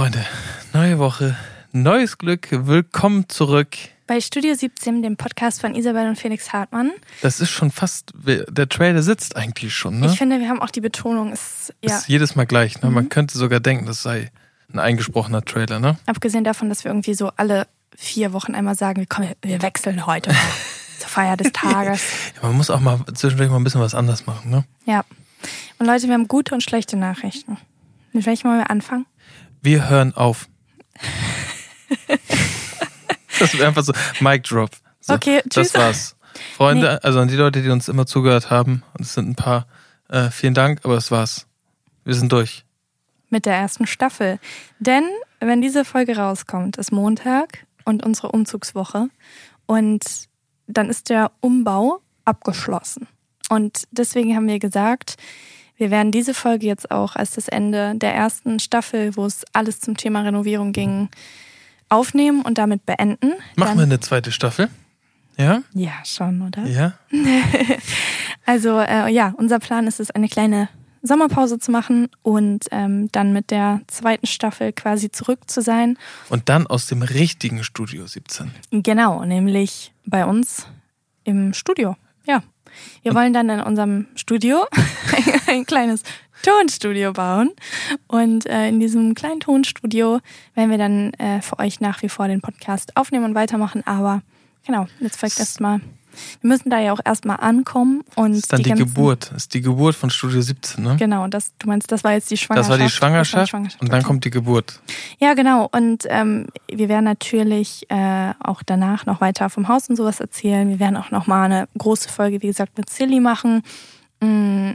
Freunde, neue Woche, neues Glück, willkommen zurück. Bei Studio 17, dem Podcast von Isabel und Felix Hartmann. Das ist schon fast, der Trailer sitzt eigentlich schon, ne? Ich finde, wir haben auch die Betonung, ist, ja. Ist jedes Mal gleich, ne? Man könnte sogar denken, das sei ein eingesprochener Trailer, ne? Abgesehen davon, dass wir irgendwie so alle vier Wochen einmal sagen, komm, wir wechseln heute zur Feier des Tages. Ja, man muss auch mal zwischendurch mal ein bisschen was anders machen, ne? Ja. Und Leute, wir haben gute und schlechte Nachrichten. Mit welchem wollen wir anfangen? Wir hören auf. das wird einfach so Mic Drop. So, Okay, tschüss. Das war's. Freunde, also an die Leute, die uns immer zugehört haben, und es sind ein paar, äh, vielen Dank, aber das war's. Wir sind durch. Mit der ersten Staffel. Denn, wenn diese Folge rauskommt, ist Montag und unsere Umzugswoche. Und dann ist der Umbau abgeschlossen. Und deswegen haben wir gesagt, wir werden diese Folge jetzt auch als das Ende der ersten Staffel, wo es alles zum Thema Renovierung ging, aufnehmen und damit beenden. Machen wir eine zweite Staffel? Ja? Ja, schon, oder? Ja? Also äh, ja, unser Plan ist es, eine kleine Sommerpause zu machen und ähm, dann mit der zweiten Staffel quasi zurück zu sein. Und dann aus dem richtigen Studio 17. Genau, nämlich bei uns im Studio. Ja. Wir wollen dann in unserem Studio ein kleines Tonstudio bauen. Und äh, in diesem kleinen Tonstudio werden wir dann äh, für euch nach wie vor den Podcast aufnehmen und weitermachen. Aber genau, jetzt folgt erstmal. Wir müssen da ja auch erstmal ankommen und Das ist dann die, ganzen- Geburt. Das ist die Geburt von Studio 17, ne? Genau, das, du meinst, das war jetzt die Das Schwangerschaft. war die Das Schwangerschaft, war die und dann kommt die Geburt. Ja, genau. Und ähm, wir werden natürlich äh, auch danach noch weiter vom Haus und sowas erzählen. Wir werden auch nochmal eine große Folge, wie gesagt, mit Silly machen. Ja,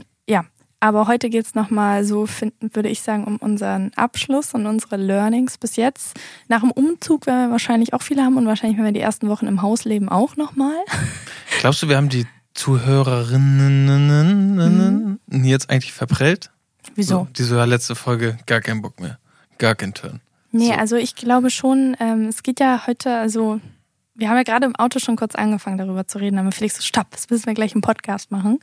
aber heute geht's noch nochmal so, finden, würde ich sagen, um unseren Abschluss und unsere Learnings bis jetzt. Nach dem Umzug werden wir wahrscheinlich auch viele haben und wahrscheinlich, wenn wir die ersten Wochen im Haus leben, auch nochmal. Glaubst du, wir haben die Zuhörerinnen jetzt eigentlich verprellt? Wieso? So, die so, ja, letzte Folge, gar keinen Bock mehr. Gar keinen Turn. Nee, So. also ich glaube schon, ähm, es geht ja heute, also wir haben ja gerade im Auto schon kurz angefangen darüber zu reden, aber Felix so, stopp, das müssen wir gleich im Podcast machen.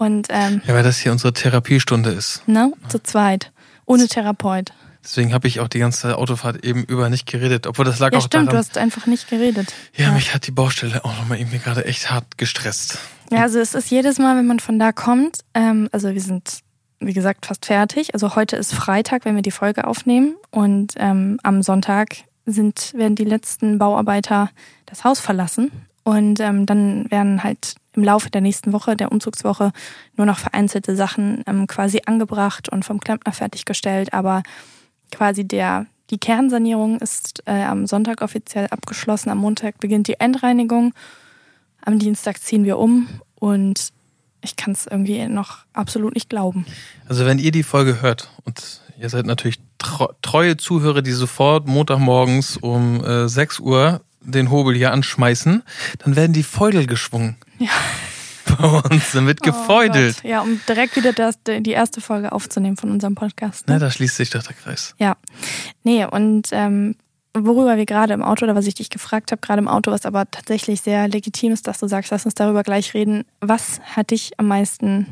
Und ähm, Ja, weil das hier unsere Therapiestunde ist. ne, zu zweit, ohne Therapeut. Deswegen habe ich auch die ganze Autofahrt eben über nicht geredet. Obwohl das lag Ja, auch stimmt, du daran. hast einfach nicht geredet. Ja, mich hat die Baustelle auch nochmal irgendwie gerade echt hart gestresst. Ja, also es ist jedes Mal, wenn man von da kommt, ähm, also wir sind, wie gesagt, fast fertig. Also heute ist Freitag, wenn wir die Folge aufnehmen. Und ähm, am Sonntag sind, werden die letzten Bauarbeiter das Haus verlassen. Und ähm, dann werden halt im Laufe der nächsten Woche, der Umzugswoche, nur noch vereinzelte Sachen ähm, quasi angebracht und vom Klempner fertiggestellt. Aber quasi der, die Kernsanierung ist äh, am Sonntag offiziell abgeschlossen. Am Montag beginnt die Endreinigung. Am Dienstag ziehen wir um und ich kann es irgendwie noch absolut nicht glauben. Also wenn ihr die Folge hört und ihr seid natürlich treu- treue Zuhörer, die sofort Montagmorgens um äh, 6 Uhr den Hobel hier anschmeißen, dann werden die Feudel geschwungen. Ja. Bei uns, dann wird gefeudelt. Oh ja, um direkt wieder das, die erste Folge aufzunehmen von unserem Podcast. Na, Ne? da schließt sich doch der Kreis. Ja. Nee, und ähm, worüber wir gerade im Auto, oder was ich dich gefragt habe, gerade im Auto, was aber tatsächlich sehr legitim ist, dass du sagst, lass uns darüber gleich reden. Was hat dich am meisten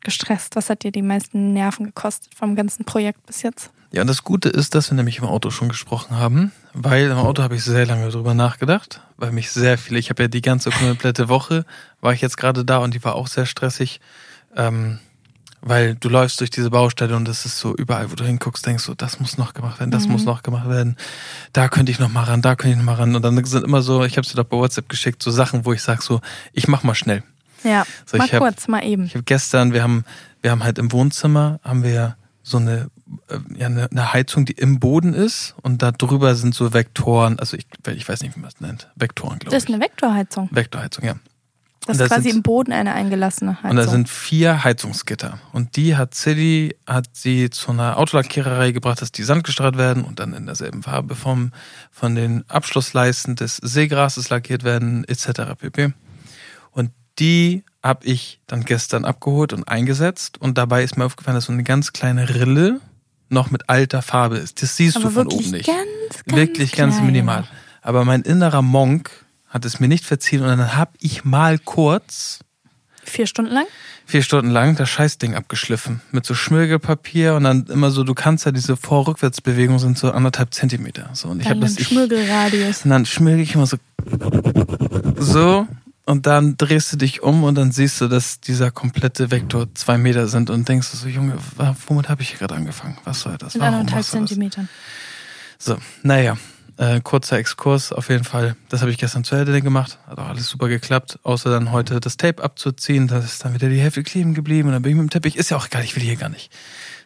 gestresst? Was hat dir die meisten Nerven gekostet vom ganzen Projekt bis jetzt? Ja, und das Gute ist, dass wir nämlich im Auto schon gesprochen haben, weil im Auto habe ich sehr lange drüber nachgedacht, weil mich sehr viele, ich habe ja die ganze komplette Woche, war ich jetzt gerade da und die war auch sehr stressig, ähm, weil du läufst durch diese Baustelle und es ist so überall, wo du hinguckst, denkst du, das muss noch gemacht werden, das Mhm. muss noch gemacht werden, da könnte ich noch mal ran, da könnte ich noch mal ran und dann sind immer so, ich habe es dir doch bei WhatsApp geschickt, so Sachen, wo ich sag so, ich mach mal schnell. Ja, So, mal ich hab- kurz, mal eben. Ich habe gestern, wir haben, wir haben halt im Wohnzimmer, haben wir so eine, ja, eine, eine Heizung, die im Boden ist und da drüber sind so Vektoren, also ich, ich weiß nicht, wie man es nennt. Vektoren, glaube Das ich. ist eine Vektorheizung. Vektorheizung, ja. Das Und da ist quasi sind- im Boden eine eingelassene Heizung. Und da sind vier Heizungsgitter. Und die hat Silly, hat sie zu einer Autolackiererei gebracht, dass die sandgestrahlt werden und dann in derselben Farbe vom, von den Abschlussleisten des Seegrases lackiert werden, etc. pp. Und die habe ich dann gestern abgeholt und eingesetzt. Und dabei ist mir aufgefallen, dass so eine ganz kleine Rille noch mit alter Farbe ist. Das siehst aber du von oben nicht. ganz, ganz wirklich ganz klein. minimal. Aber mein innerer Monk hat es mir nicht verziehen und dann habe ich mal kurz Vier Stunden lang? Vier Stunden lang das Scheißding abgeschliffen. Mit so Schmirgelpapier und dann immer so, du kannst ja diese Vor-Rückwärtsbewegung sind so anderthalb Zentimeter. So, und ich habe das. Ich, Schmirgelradius. Und dann schmirgel ich immer so. So. Und dann drehst du dich um und dann siehst du, dass dieser komplette Vektor zwei Meter sind und denkst du so, Junge, womit habe ich hier gerade angefangen? Was soll das? In anderthalb Zentimetern. So, naja, äh, kurzer Exkurs auf jeden Fall. Das habe ich gestern zu Ende gemacht. Hat auch alles super geklappt. Außer dann heute das Tape abzuziehen. Da ist dann wieder die Hälfte kleben geblieben. Und dann bin ich mit dem Teppich. Ist ja auch egal, ich will hier gar nicht.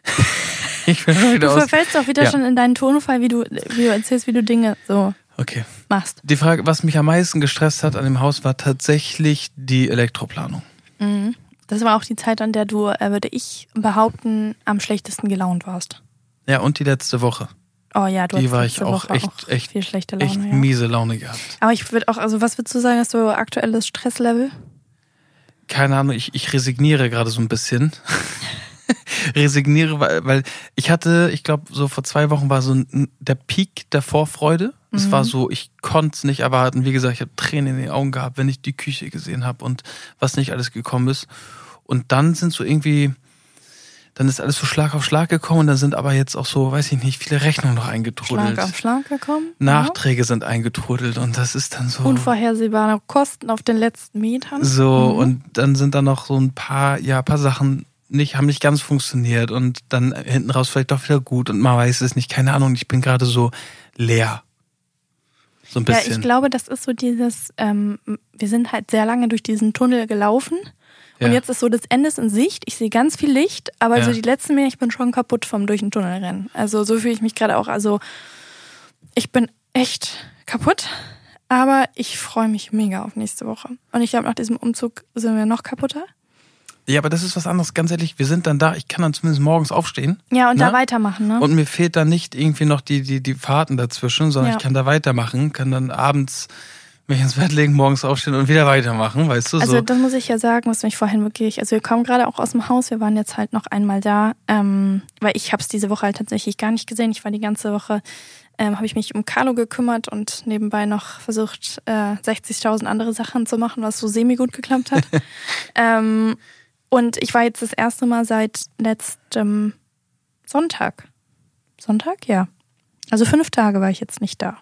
ich bin schon wieder Du verfällst auch wieder ja. schon in deinen Tonfall, wie du, wie du erzählst, wie du Dinge so okay. machst. Die Frage, was mich am meisten gestresst hat an dem Haus, war tatsächlich die Elektroplanung. Mhm. Das war auch die Zeit, an der du, äh, würde ich behaupten, am schlechtesten gelaunt warst. Ja, und die letzte Woche. Oh ja, du Die war ich auch Woche echt, auch echt, viel schlechte Laune, echt ja. miese Laune gehabt. Aber ich würde auch, also was würdest du sagen, ist so aktuelles Stresslevel? Keine Ahnung, ich, ich resigniere gerade so ein bisschen. resigniere, weil, weil ich hatte, ich glaube, so vor zwei Wochen war so ein, der Peak der Vorfreude. Es mhm. war so, ich konnte es nicht erwarten. Wie gesagt, ich habe Tränen in den Augen gehabt, wenn ich die Küche gesehen habe und was nicht alles gekommen ist. Und dann sind so irgendwie dann ist alles so Schlag auf Schlag gekommen und dann sind aber jetzt auch so, weiß ich nicht, viele Rechnungen noch eingetrudelt. Schlag auf Schlag gekommen? Nachträge ja. sind eingetrudelt und das ist dann so. Unvorhersehbare Kosten auf den letzten Metern. So, mhm. und dann sind da noch so ein paar, ja, paar Sachen nicht, haben nicht ganz funktioniert und dann hinten raus vielleicht doch wieder gut und man weiß es nicht, keine Ahnung, ich bin gerade so leer. So ein bisschen. Ja, ich glaube, das ist so dieses, ähm, wir sind halt sehr lange durch diesen Tunnel gelaufen und jetzt ist so das Ende ist in Sicht. Ich sehe ganz viel Licht, aber ja. so die letzten Meter, ich bin schon kaputt vom durch den Tunnel rennen. Also so fühle ich mich gerade auch. Also ich bin echt kaputt, aber ich freue mich mega auf nächste Woche. Und ich glaube, nach diesem Umzug sind wir noch kaputter. Ja, aber das ist was anderes. Ganz ehrlich, wir sind dann da. Ich kann dann zumindest morgens aufstehen. Ja, und ne? da weitermachen, ne? Und mir fehlt dann nicht irgendwie noch die, die, die Fahrten dazwischen, sondern ja. ich kann da weitermachen, kann dann abends mich ins Bett legen, morgens aufstehen und wieder weitermachen, weißt du? Also so. das muss ich ja sagen, was mich vorhin wirklich, also wir kommen gerade auch aus dem Haus, wir waren jetzt halt noch einmal da, ähm, weil ich habe es diese Woche halt tatsächlich gar nicht gesehen. Ich war die ganze Woche, ähm, habe ich mich um Carlo gekümmert und nebenbei noch versucht, äh, 60.000 andere Sachen zu machen, was so semi gut geklappt hat. ähm, und ich war jetzt das erste Mal seit letztem Sonntag. Sonntag? Ja. Also fünf Tage war ich jetzt nicht da.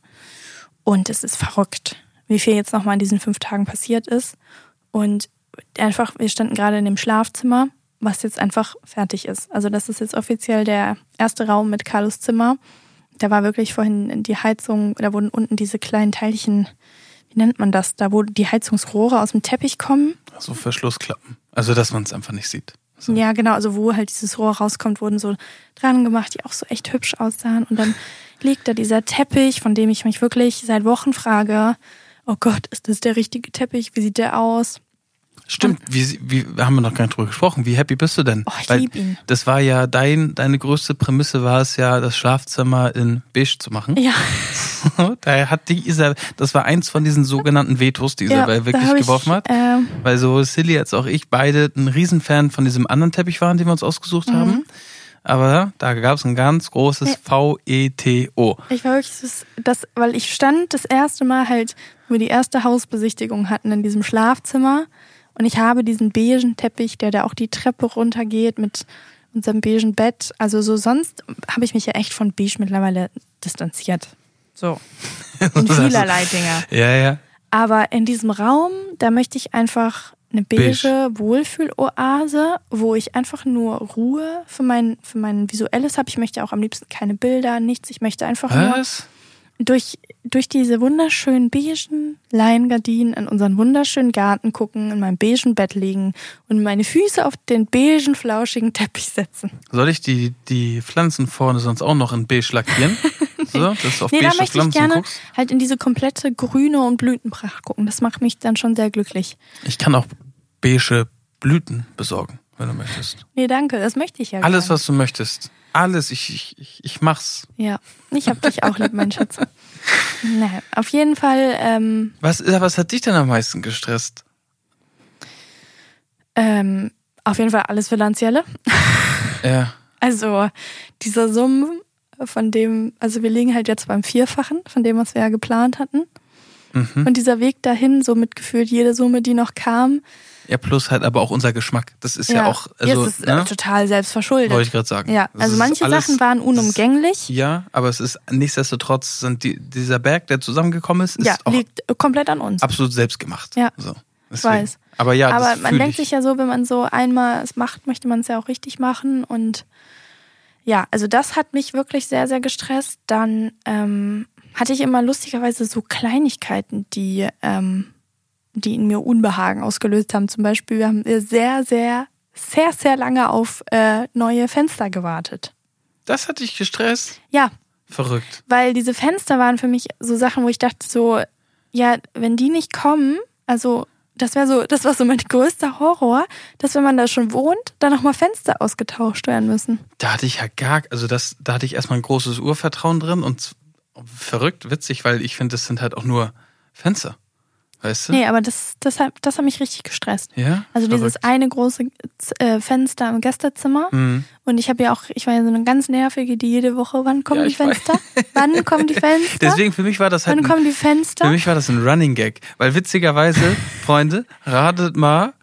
Und es ist verrückt wie viel jetzt nochmal in diesen fünf Tagen passiert ist. Und einfach, wir standen gerade in dem Schlafzimmer, was jetzt einfach fertig ist. Also das ist jetzt offiziell der erste Raum mit Carlos Zimmer. Da war wirklich vorhin die Heizung, da wurden unten diese kleinen Teilchen, wie nennt man das, da wo die Heizungsrohre aus dem Teppich kommen. So Verschlussklappen. Also dass man es einfach nicht sieht. So. Ja, genau, also wo halt dieses Rohr rauskommt, wurden so dran gemacht, die auch so echt hübsch aussahen. Und dann liegt da dieser Teppich, von dem ich mich wirklich seit Wochen frage, oh Gott, ist das der richtige Teppich? Wie sieht der aus? Stimmt, wie, wie haben wir noch gar nicht drüber gesprochen. Wie happy bist du denn? Oh, ich liebe ihn. Das war ja dein, deine größte Prämisse war es ja, das Schlafzimmer in beige zu machen. Ja. da hat die Isabel, das war eins von diesen sogenannten Vetos, die Isabel ja, wirklich geworfen hat. Ähm, weil so Silly als auch ich beide ein Riesenfan von diesem anderen Teppich waren, den wir uns ausgesucht mhm. haben aber da gab es ein ganz großes ja. V-E-T-O. Ich war wirklich das, das, weil ich stand das erste Mal halt, wo wir die erste Hausbesichtigung hatten in diesem Schlafzimmer und ich habe diesen beigen Teppich, der da auch die Treppe runtergeht mit unserem beigen Bett. Also so sonst habe ich mich ja echt von beige mittlerweile distanziert. So. In vielerlei Dinge. Ja, ja. Aber in diesem Raum, da möchte ich einfach eine beige Wohlfühloase, wo ich einfach nur Ruhe für mein, für mein Visuelles habe. Ich möchte auch am liebsten keine Bilder, nichts. Ich möchte einfach Was? nur durch, durch diese wunderschönen beigen Leingardinen in unseren wunderschönen Garten gucken, in meinem beigen Bett liegen und meine Füße auf den beigen, flauschigen Teppich setzen. Soll ich die, die Pflanzen vorne sonst auch noch in beige lackieren? so, dass du auf nee, da möchte Pflanzen ich gerne guckst? halt in diese komplette Grüne und Blütenpracht gucken. Das macht mich dann schon sehr glücklich. Ich kann auch beige Blüten besorgen, wenn du möchtest. Nee, danke, das möchte ich ja. Alles, was du möchtest. Alles, ich, ich, ich mach's. Ja, ich hab dich auch lieb, mein Schatz. Naja, auf jeden Fall. Ähm, was, was hat dich denn am meisten gestresst? Ähm, auf jeden Fall alles Finanzielle. Ja. Also dieser Summen, von dem, also wir liegen halt jetzt beim Vierfachen von dem, was wir ja geplant hatten. Mhm. Und dieser Weg dahin, so mitgefühlt, jede Summe, die noch kam. Ja, plus halt aber auch unser Geschmack. Das ist ja, auch, also, ja, es ist ne? äh, total selbstverschuldet. wollte ich gerade sagen. Ja, Das also ist manche alles- Sachen waren unumgänglich. Ja, aber es ist nichtsdestotrotz sind die, dieser Berg, der zusammengekommen ist, ist Ja, liegt komplett an uns. absolut selbst gemacht. Ja. so. Ich weiß. Aber ja, Aber man denkt ich. sich ja so, wenn man so einmal es macht, möchte man es ja auch richtig machen. Und ja, also das hat mich wirklich sehr, sehr gestresst. Dann ähm, hatte ich immer lustigerweise so Kleinigkeiten, die, ähm, die in mir Unbehagen ausgelöst haben. Zum Beispiel, wir haben sehr, sehr, sehr, sehr lange auf äh, neue Fenster gewartet. Das hat dich gestresst? Ja, Verrückt. weil diese Fenster waren für mich so Sachen, wo ich dachte so, ja, wenn die nicht kommen, also das wäre so, das war so mein größter Horror, dass wenn man da schon wohnt, dann nochmal Fenster ausgetauscht werden müssen. Da hatte ich ja gar, also das, da hatte ich erstmal ein großes Urvertrauen drin und verrückt, witzig, weil ich finde, das sind halt auch nur Fenster. Weißt du? Nee, aber das, das, hat, das hat mich richtig gestresst. Ja? Also dieses Verrückt. eine große äh, Fenster im Gästezimmer. Mhm. Und ich habe ja auch, ich war ja so eine ganz nervige, die jede Woche, wann kommen Ja, die weiß. Fenster? Wann kommen die Fenster? Deswegen für mich war das halt wann ein, kommen die Fenster? für mich war das ein Running Gag, weil witzigerweise, Freunde, ratet mal,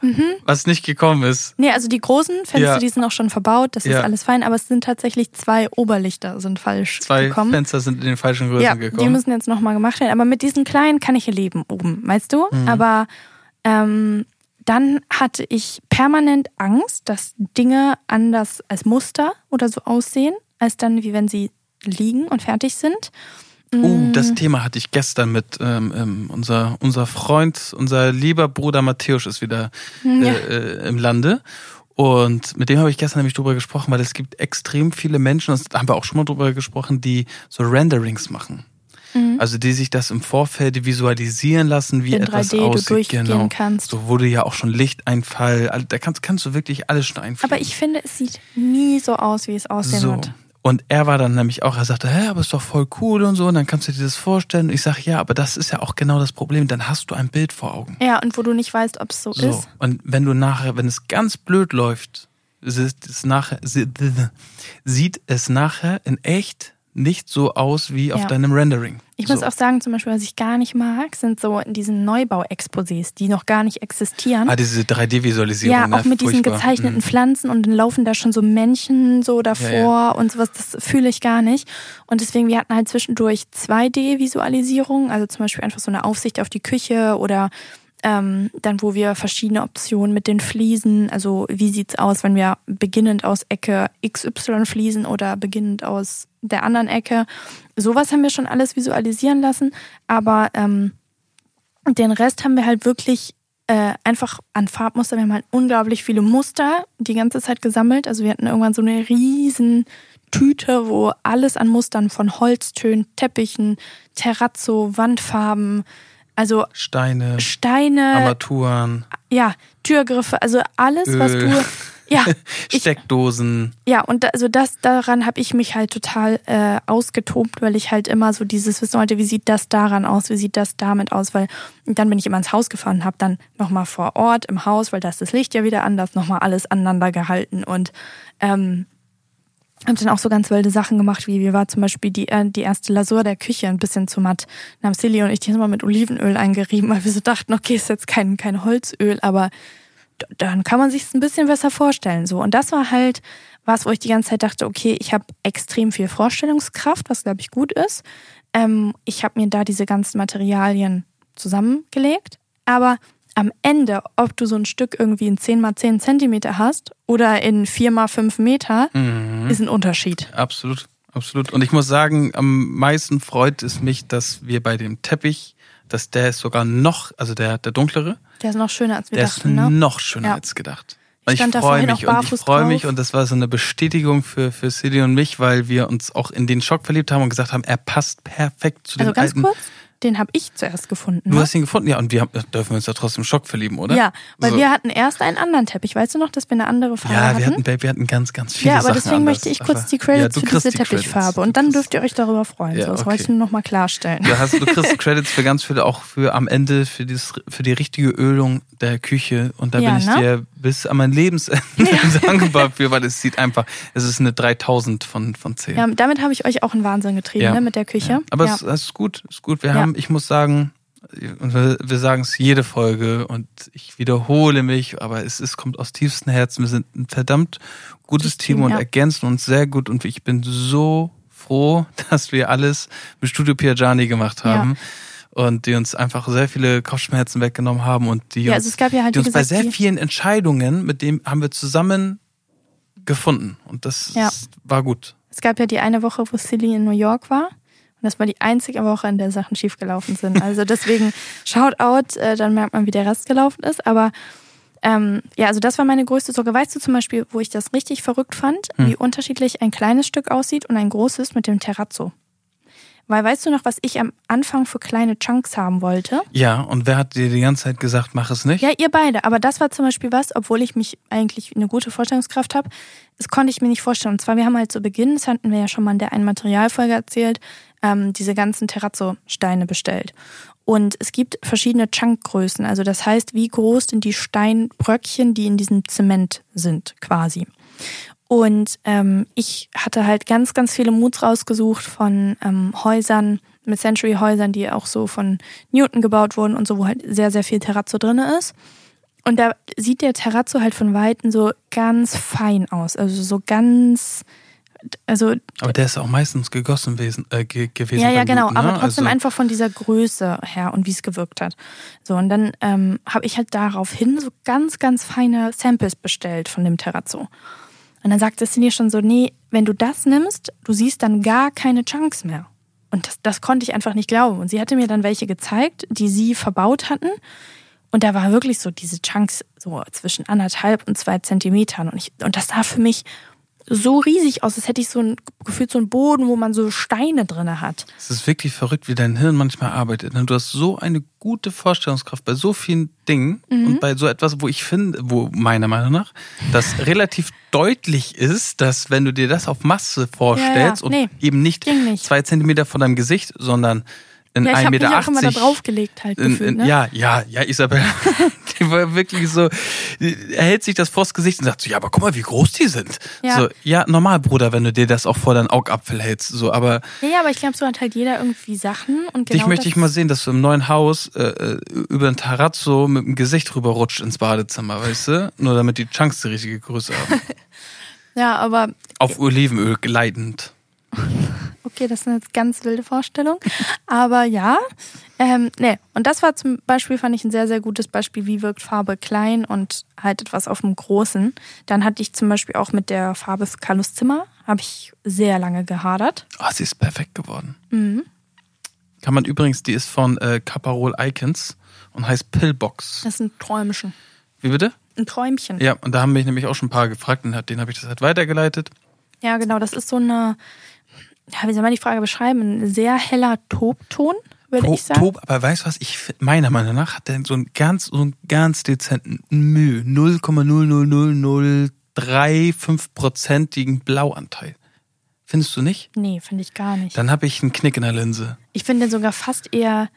was nicht gekommen ist. Nee, also die großen Fenster, Ja. die sind auch schon verbaut, das ist alles fein, aber es sind tatsächlich zwei Oberlichter sind falsch Zwei gekommen. Fenster sind in den falschen Größen ja, die gekommen. müssen jetzt nochmal gemacht werden. Aber mit diesen kleinen kann ich hier leben oben, weißt du? Mhm. Aber ähm, dann hatte ich permanent Angst, dass Dinge anders als Muster oder so aussehen, als dann, wie wenn sie liegen und fertig sind. Uh, das Thema hatte ich gestern mit ähm, ähm, unser unser Freund, unser lieber Bruder Matthäus ist wieder Ja. äh, äh, im Lande. Und mit dem habe ich gestern nämlich drüber gesprochen, weil es gibt extrem viele Menschen, das haben wir auch schon mal drüber gesprochen, die so Renderings machen. Mhm. Also die sich das im Vorfeld visualisieren lassen, wie In etwas 3D du aussieht. durchgehen genau. kannst. So wurde ja auch schon Lichteinfall. Da kannst, kannst du wirklich alles schon einfliegen. Aber ich finde, es sieht nie so aus, wie es aussehen so. wird. Und er war dann nämlich auch, er sagte, hä, aber ist doch voll cool und so, und dann kannst du dir das vorstellen. Und ich sage, ja, aber das ist ja auch genau das Problem. Dann hast du ein Bild vor Augen. Ja, und wo du nicht weißt, ob es so, So. ist. Und wenn du nachher, wenn es ganz blöd läuft, sieht es nachher in echt nicht so aus wie auf Ja. deinem Rendering. Ich so. muss auch sagen, zum Beispiel, was ich gar nicht mag, sind so in diesen Neubau-Exposés, die noch gar nicht existieren. Ah, diese 3D-Visualisierung. ja, ne? auch mit diesen Furchtbar. gezeichneten Mhm. Pflanzen und dann laufen da schon so Männchen so davor Ja, und sowas, das fühle ich gar nicht. Und deswegen, wir hatten halt zwischendurch 2D-Visualisierungen, also zum Beispiel einfach so eine Aufsicht auf die Küche oder ähm, dann, wo wir verschiedene Optionen mit den Fliesen, also wie sieht's aus, wenn wir beginnend aus Ecke XY fließen oder beginnend aus der anderen Ecke. Sowas haben wir schon alles visualisieren lassen, aber ähm, den Rest haben wir halt wirklich äh, einfach an Farbmuster. Wir haben halt unglaublich viele Muster die ganze Zeit gesammelt. Also wir hatten irgendwann so eine riesen Tüte, wo alles an Mustern von Holztönen, Teppichen, Terrazzo, Wandfarben, also Steine, Steine, Armaturen, ja, Türgriffe, also alles, was Öl. du. Ja, ich, Steckdosen. ja, und also das, daran habe ich mich halt total äh, ausgetobt, weil ich halt immer so dieses Wissen wollte, wie sieht das daran aus, wie sieht das damit aus, weil dann bin ich immer ins Haus gefahren und habe dann nochmal vor Ort im Haus, weil da ist das Licht ja wieder anders, nochmal alles aneinander gehalten und ähm, habe dann auch so ganz wilde Sachen gemacht, wie wir war zum Beispiel die, äh, die erste Lasur der Küche ein bisschen zu matt. Dann haben Silly und ich die mal mit Olivenöl eingerieben, weil wir so dachten, okay, ist jetzt kein, kein Holzöl, aber dann kann man sich es ein bisschen besser vorstellen. So. Und das war halt was, wo ich die ganze Zeit dachte, okay, ich habe extrem viel Vorstellungskraft, was glaube ich gut ist. Ähm, ich habe mir da diese ganzen Materialien zusammengelegt, aber am Ende, ob du so ein Stück irgendwie in 10 mal 10 Zentimeter hast oder in 4 mal 5 Meter, Mhm. ist ein Unterschied. Absolut, absolut. Und ich muss sagen, am meisten freut es mich, dass wir bei dem Teppich, dass der ist sogar noch, also der, der dunklere, Der ist noch schöner, als wir der dachten, ist ne? noch schöner Ja. als gedacht. Ich da freue mich und ich freue mich und das war so eine Bestätigung für, für Silly und mich, weil wir uns auch in den Schock verliebt haben und gesagt haben, er passt perfekt zu Also ganz alten. kurz, den habe ich zuerst gefunden. Du Ne? hast ihn gefunden, ja, und wir haben, dürfen wir uns da trotzdem Schock verlieben, oder? Ja, weil So. wir hatten erst einen anderen Teppich. Weißt du noch, dass wir eine andere Farbe Ja, hatten? wir hatten, Babe, wir hatten ganz, ganz viele ja, aber Sachen deswegen anders. möchte ich kurz Aber- die Credits ja, für diese die. Teppichfarbe. Und dann dürft ihr euch darüber freuen. Ja, so, das okay. wollte ich nur noch mal klarstellen. Du, hast, du kriegst Credits für ganz viele, auch für am Ende, für, dieses, für die richtige Ölung der Küche. Und da Ja, bin ich ne? dir bis an mein Lebensende dankbar für, weil es sieht einfach, es ist eine 3000 von, von 10. Ja, damit habe ich euch auch in Wahnsinn getrieben, Ja. ne, mit der Küche. Ja. Aber ja. es, es ist gut, es ist gut. Wir Ja. haben, ich muss sagen, wir, wir sagen es jede Folge und ich wiederhole mich, aber es ist, kommt aus tiefstem Herzen. Wir sind ein verdammt gutes Team, Team, und ja. ergänzen uns sehr gut und ich bin so froh, dass wir alles mit Studio Piagiani gemacht haben. Und die uns einfach sehr viele Kopfschmerzen weggenommen haben und die Ja, uns, also gab ja halt, die uns bei gesagt, sehr die- vielen Entscheidungen, mit dem haben wir zusammen gefunden. Und das Ja. war gut. Es gab ja die eine Woche, wo Silly in New York war. Und das war die einzige Woche, in der Sachen schiefgelaufen sind. Also deswegen Shoutout, äh, dann merkt man, wie der Rest gelaufen ist. Aber ähm, ja, also das war meine größte Sorge. Weißt du zum Beispiel, wo ich das richtig verrückt fand, Hm. wie unterschiedlich ein kleines Stück aussieht und ein großes mit dem Terrazzo. Weil weißt du noch, was ich am Anfang für kleine Chunks haben wollte? Ja, und wer hat dir die ganze Zeit gesagt, mach es nicht? Ja, ihr beide. Aber das war zum Beispiel was, obwohl ich mich eigentlich eine gute Vorstellungskraft habe, das konnte ich mir nicht vorstellen. Und zwar, wir haben halt zu Beginn, das hatten wir ja schon mal in der einen Materialfolge erzählt, ähm, diese ganzen Terrazzo-Steine bestellt. Und es gibt verschiedene Chunkgrößen. Also das heißt, wie groß sind die Steinbröckchen, die in diesem Zement sind, quasi. Und ähm, ich hatte halt ganz, ganz viele Moods rausgesucht von ähm, Häusern, mit Century-Häusern, die auch so von Newton gebaut wurden und so, wo halt sehr, sehr viel Terrazzo drin ist. Und da sieht der Terrazzo halt von Weitem so ganz fein aus. Also so ganz, also Aber der ist auch meistens gegossen gewesen. Äh, ge gewesen ja, ja, genau, aber ne? trotzdem also, einfach von dieser Größe her und wie es gewirkt hat. So, und dann ähm, habe ich halt daraufhin so ganz, ganz feine Samples bestellt von dem Terrazzo. Und dann sagte Cindy schon so, nee, wenn du das nimmst, du siehst dann gar keine Chunks mehr. Und das, das konnte ich einfach nicht glauben. Und sie hatte mir dann welche gezeigt, die sie verbaut hatten. Und da war wirklich so diese Chunks so zwischen anderthalb und zwei Zentimetern. Und, ich, und das sah für mich so riesig aus, als hätte ich so ein gefühlt so einen Boden, wo man so Steine drinne hat. Es ist wirklich verrückt, wie dein Hirn manchmal arbeitet. ne? Du hast so eine gute Vorstellungskraft bei so vielen Dingen Mhm. und bei so etwas, wo ich finde, wo meiner Meinung nach, das relativ deutlich ist, dass wenn du dir das auf Masse vorstellst Ja, ja. Nee, und eben nicht, nicht. zwei Zentimeter von deinem Gesicht, sondern in Ja, ich 1,80 habe mich Meter. auch immer da draufgelegt halt in, gefühlt, in, ne? Ja, ja, ja, Isabel, war wirklich so, er hält sich das vors Gesicht und sagt so, ja, aber guck mal, wie groß die sind. Ja. So, ja, normal, Bruder, wenn du dir das auch vor deinen Augapfel hältst, so, aber Ja, ja, aber ich glaube, so hat halt jeder irgendwie Sachen und genau dich möchte ich mal sehen, dass du im neuen Haus äh, äh, über ein Terrazzo mit dem Gesicht rüberrutscht ins Badezimmer, weißt du? Nur damit die Chunks die richtige Größe haben. Ja, aber Auf Olivenöl gleitend. okay, das ist eine jetzt ganz wilde Vorstellung. Aber ja, ähm, nee. Und das war zum Beispiel, fand ich ein sehr, sehr gutes Beispiel, wie wirkt Farbe klein und halt etwas auf dem Großen. Dann hatte ich zum Beispiel auch mit der Farbe für Carlos Zimmer, habe ich sehr lange gehadert. Ah, sie ist perfekt geworden. Mhm. Kann man übrigens, die ist von äh, Caparol Icons und heißt Pillbox. Das ist ein Träumchen. Wie bitte? Ein Träumchen. Ja, und da haben mich nämlich auch schon ein paar gefragt und denen habe ich das halt weitergeleitet. Ja, genau. Das ist so eine, ja, wie soll man die Frage beschreiben? Ein sehr heller Tobton, würde ich sagen. Tob, aber weißt du was? Ich meiner Meinung nach hat der so einen ganz, so einen ganz dezenten Mühe. 0,00003,5%igen Blauanteil. Findest du nicht? Nee, finde ich gar nicht. Dann habe ich einen Knick in der Linse. Ich finde sogar fast eher,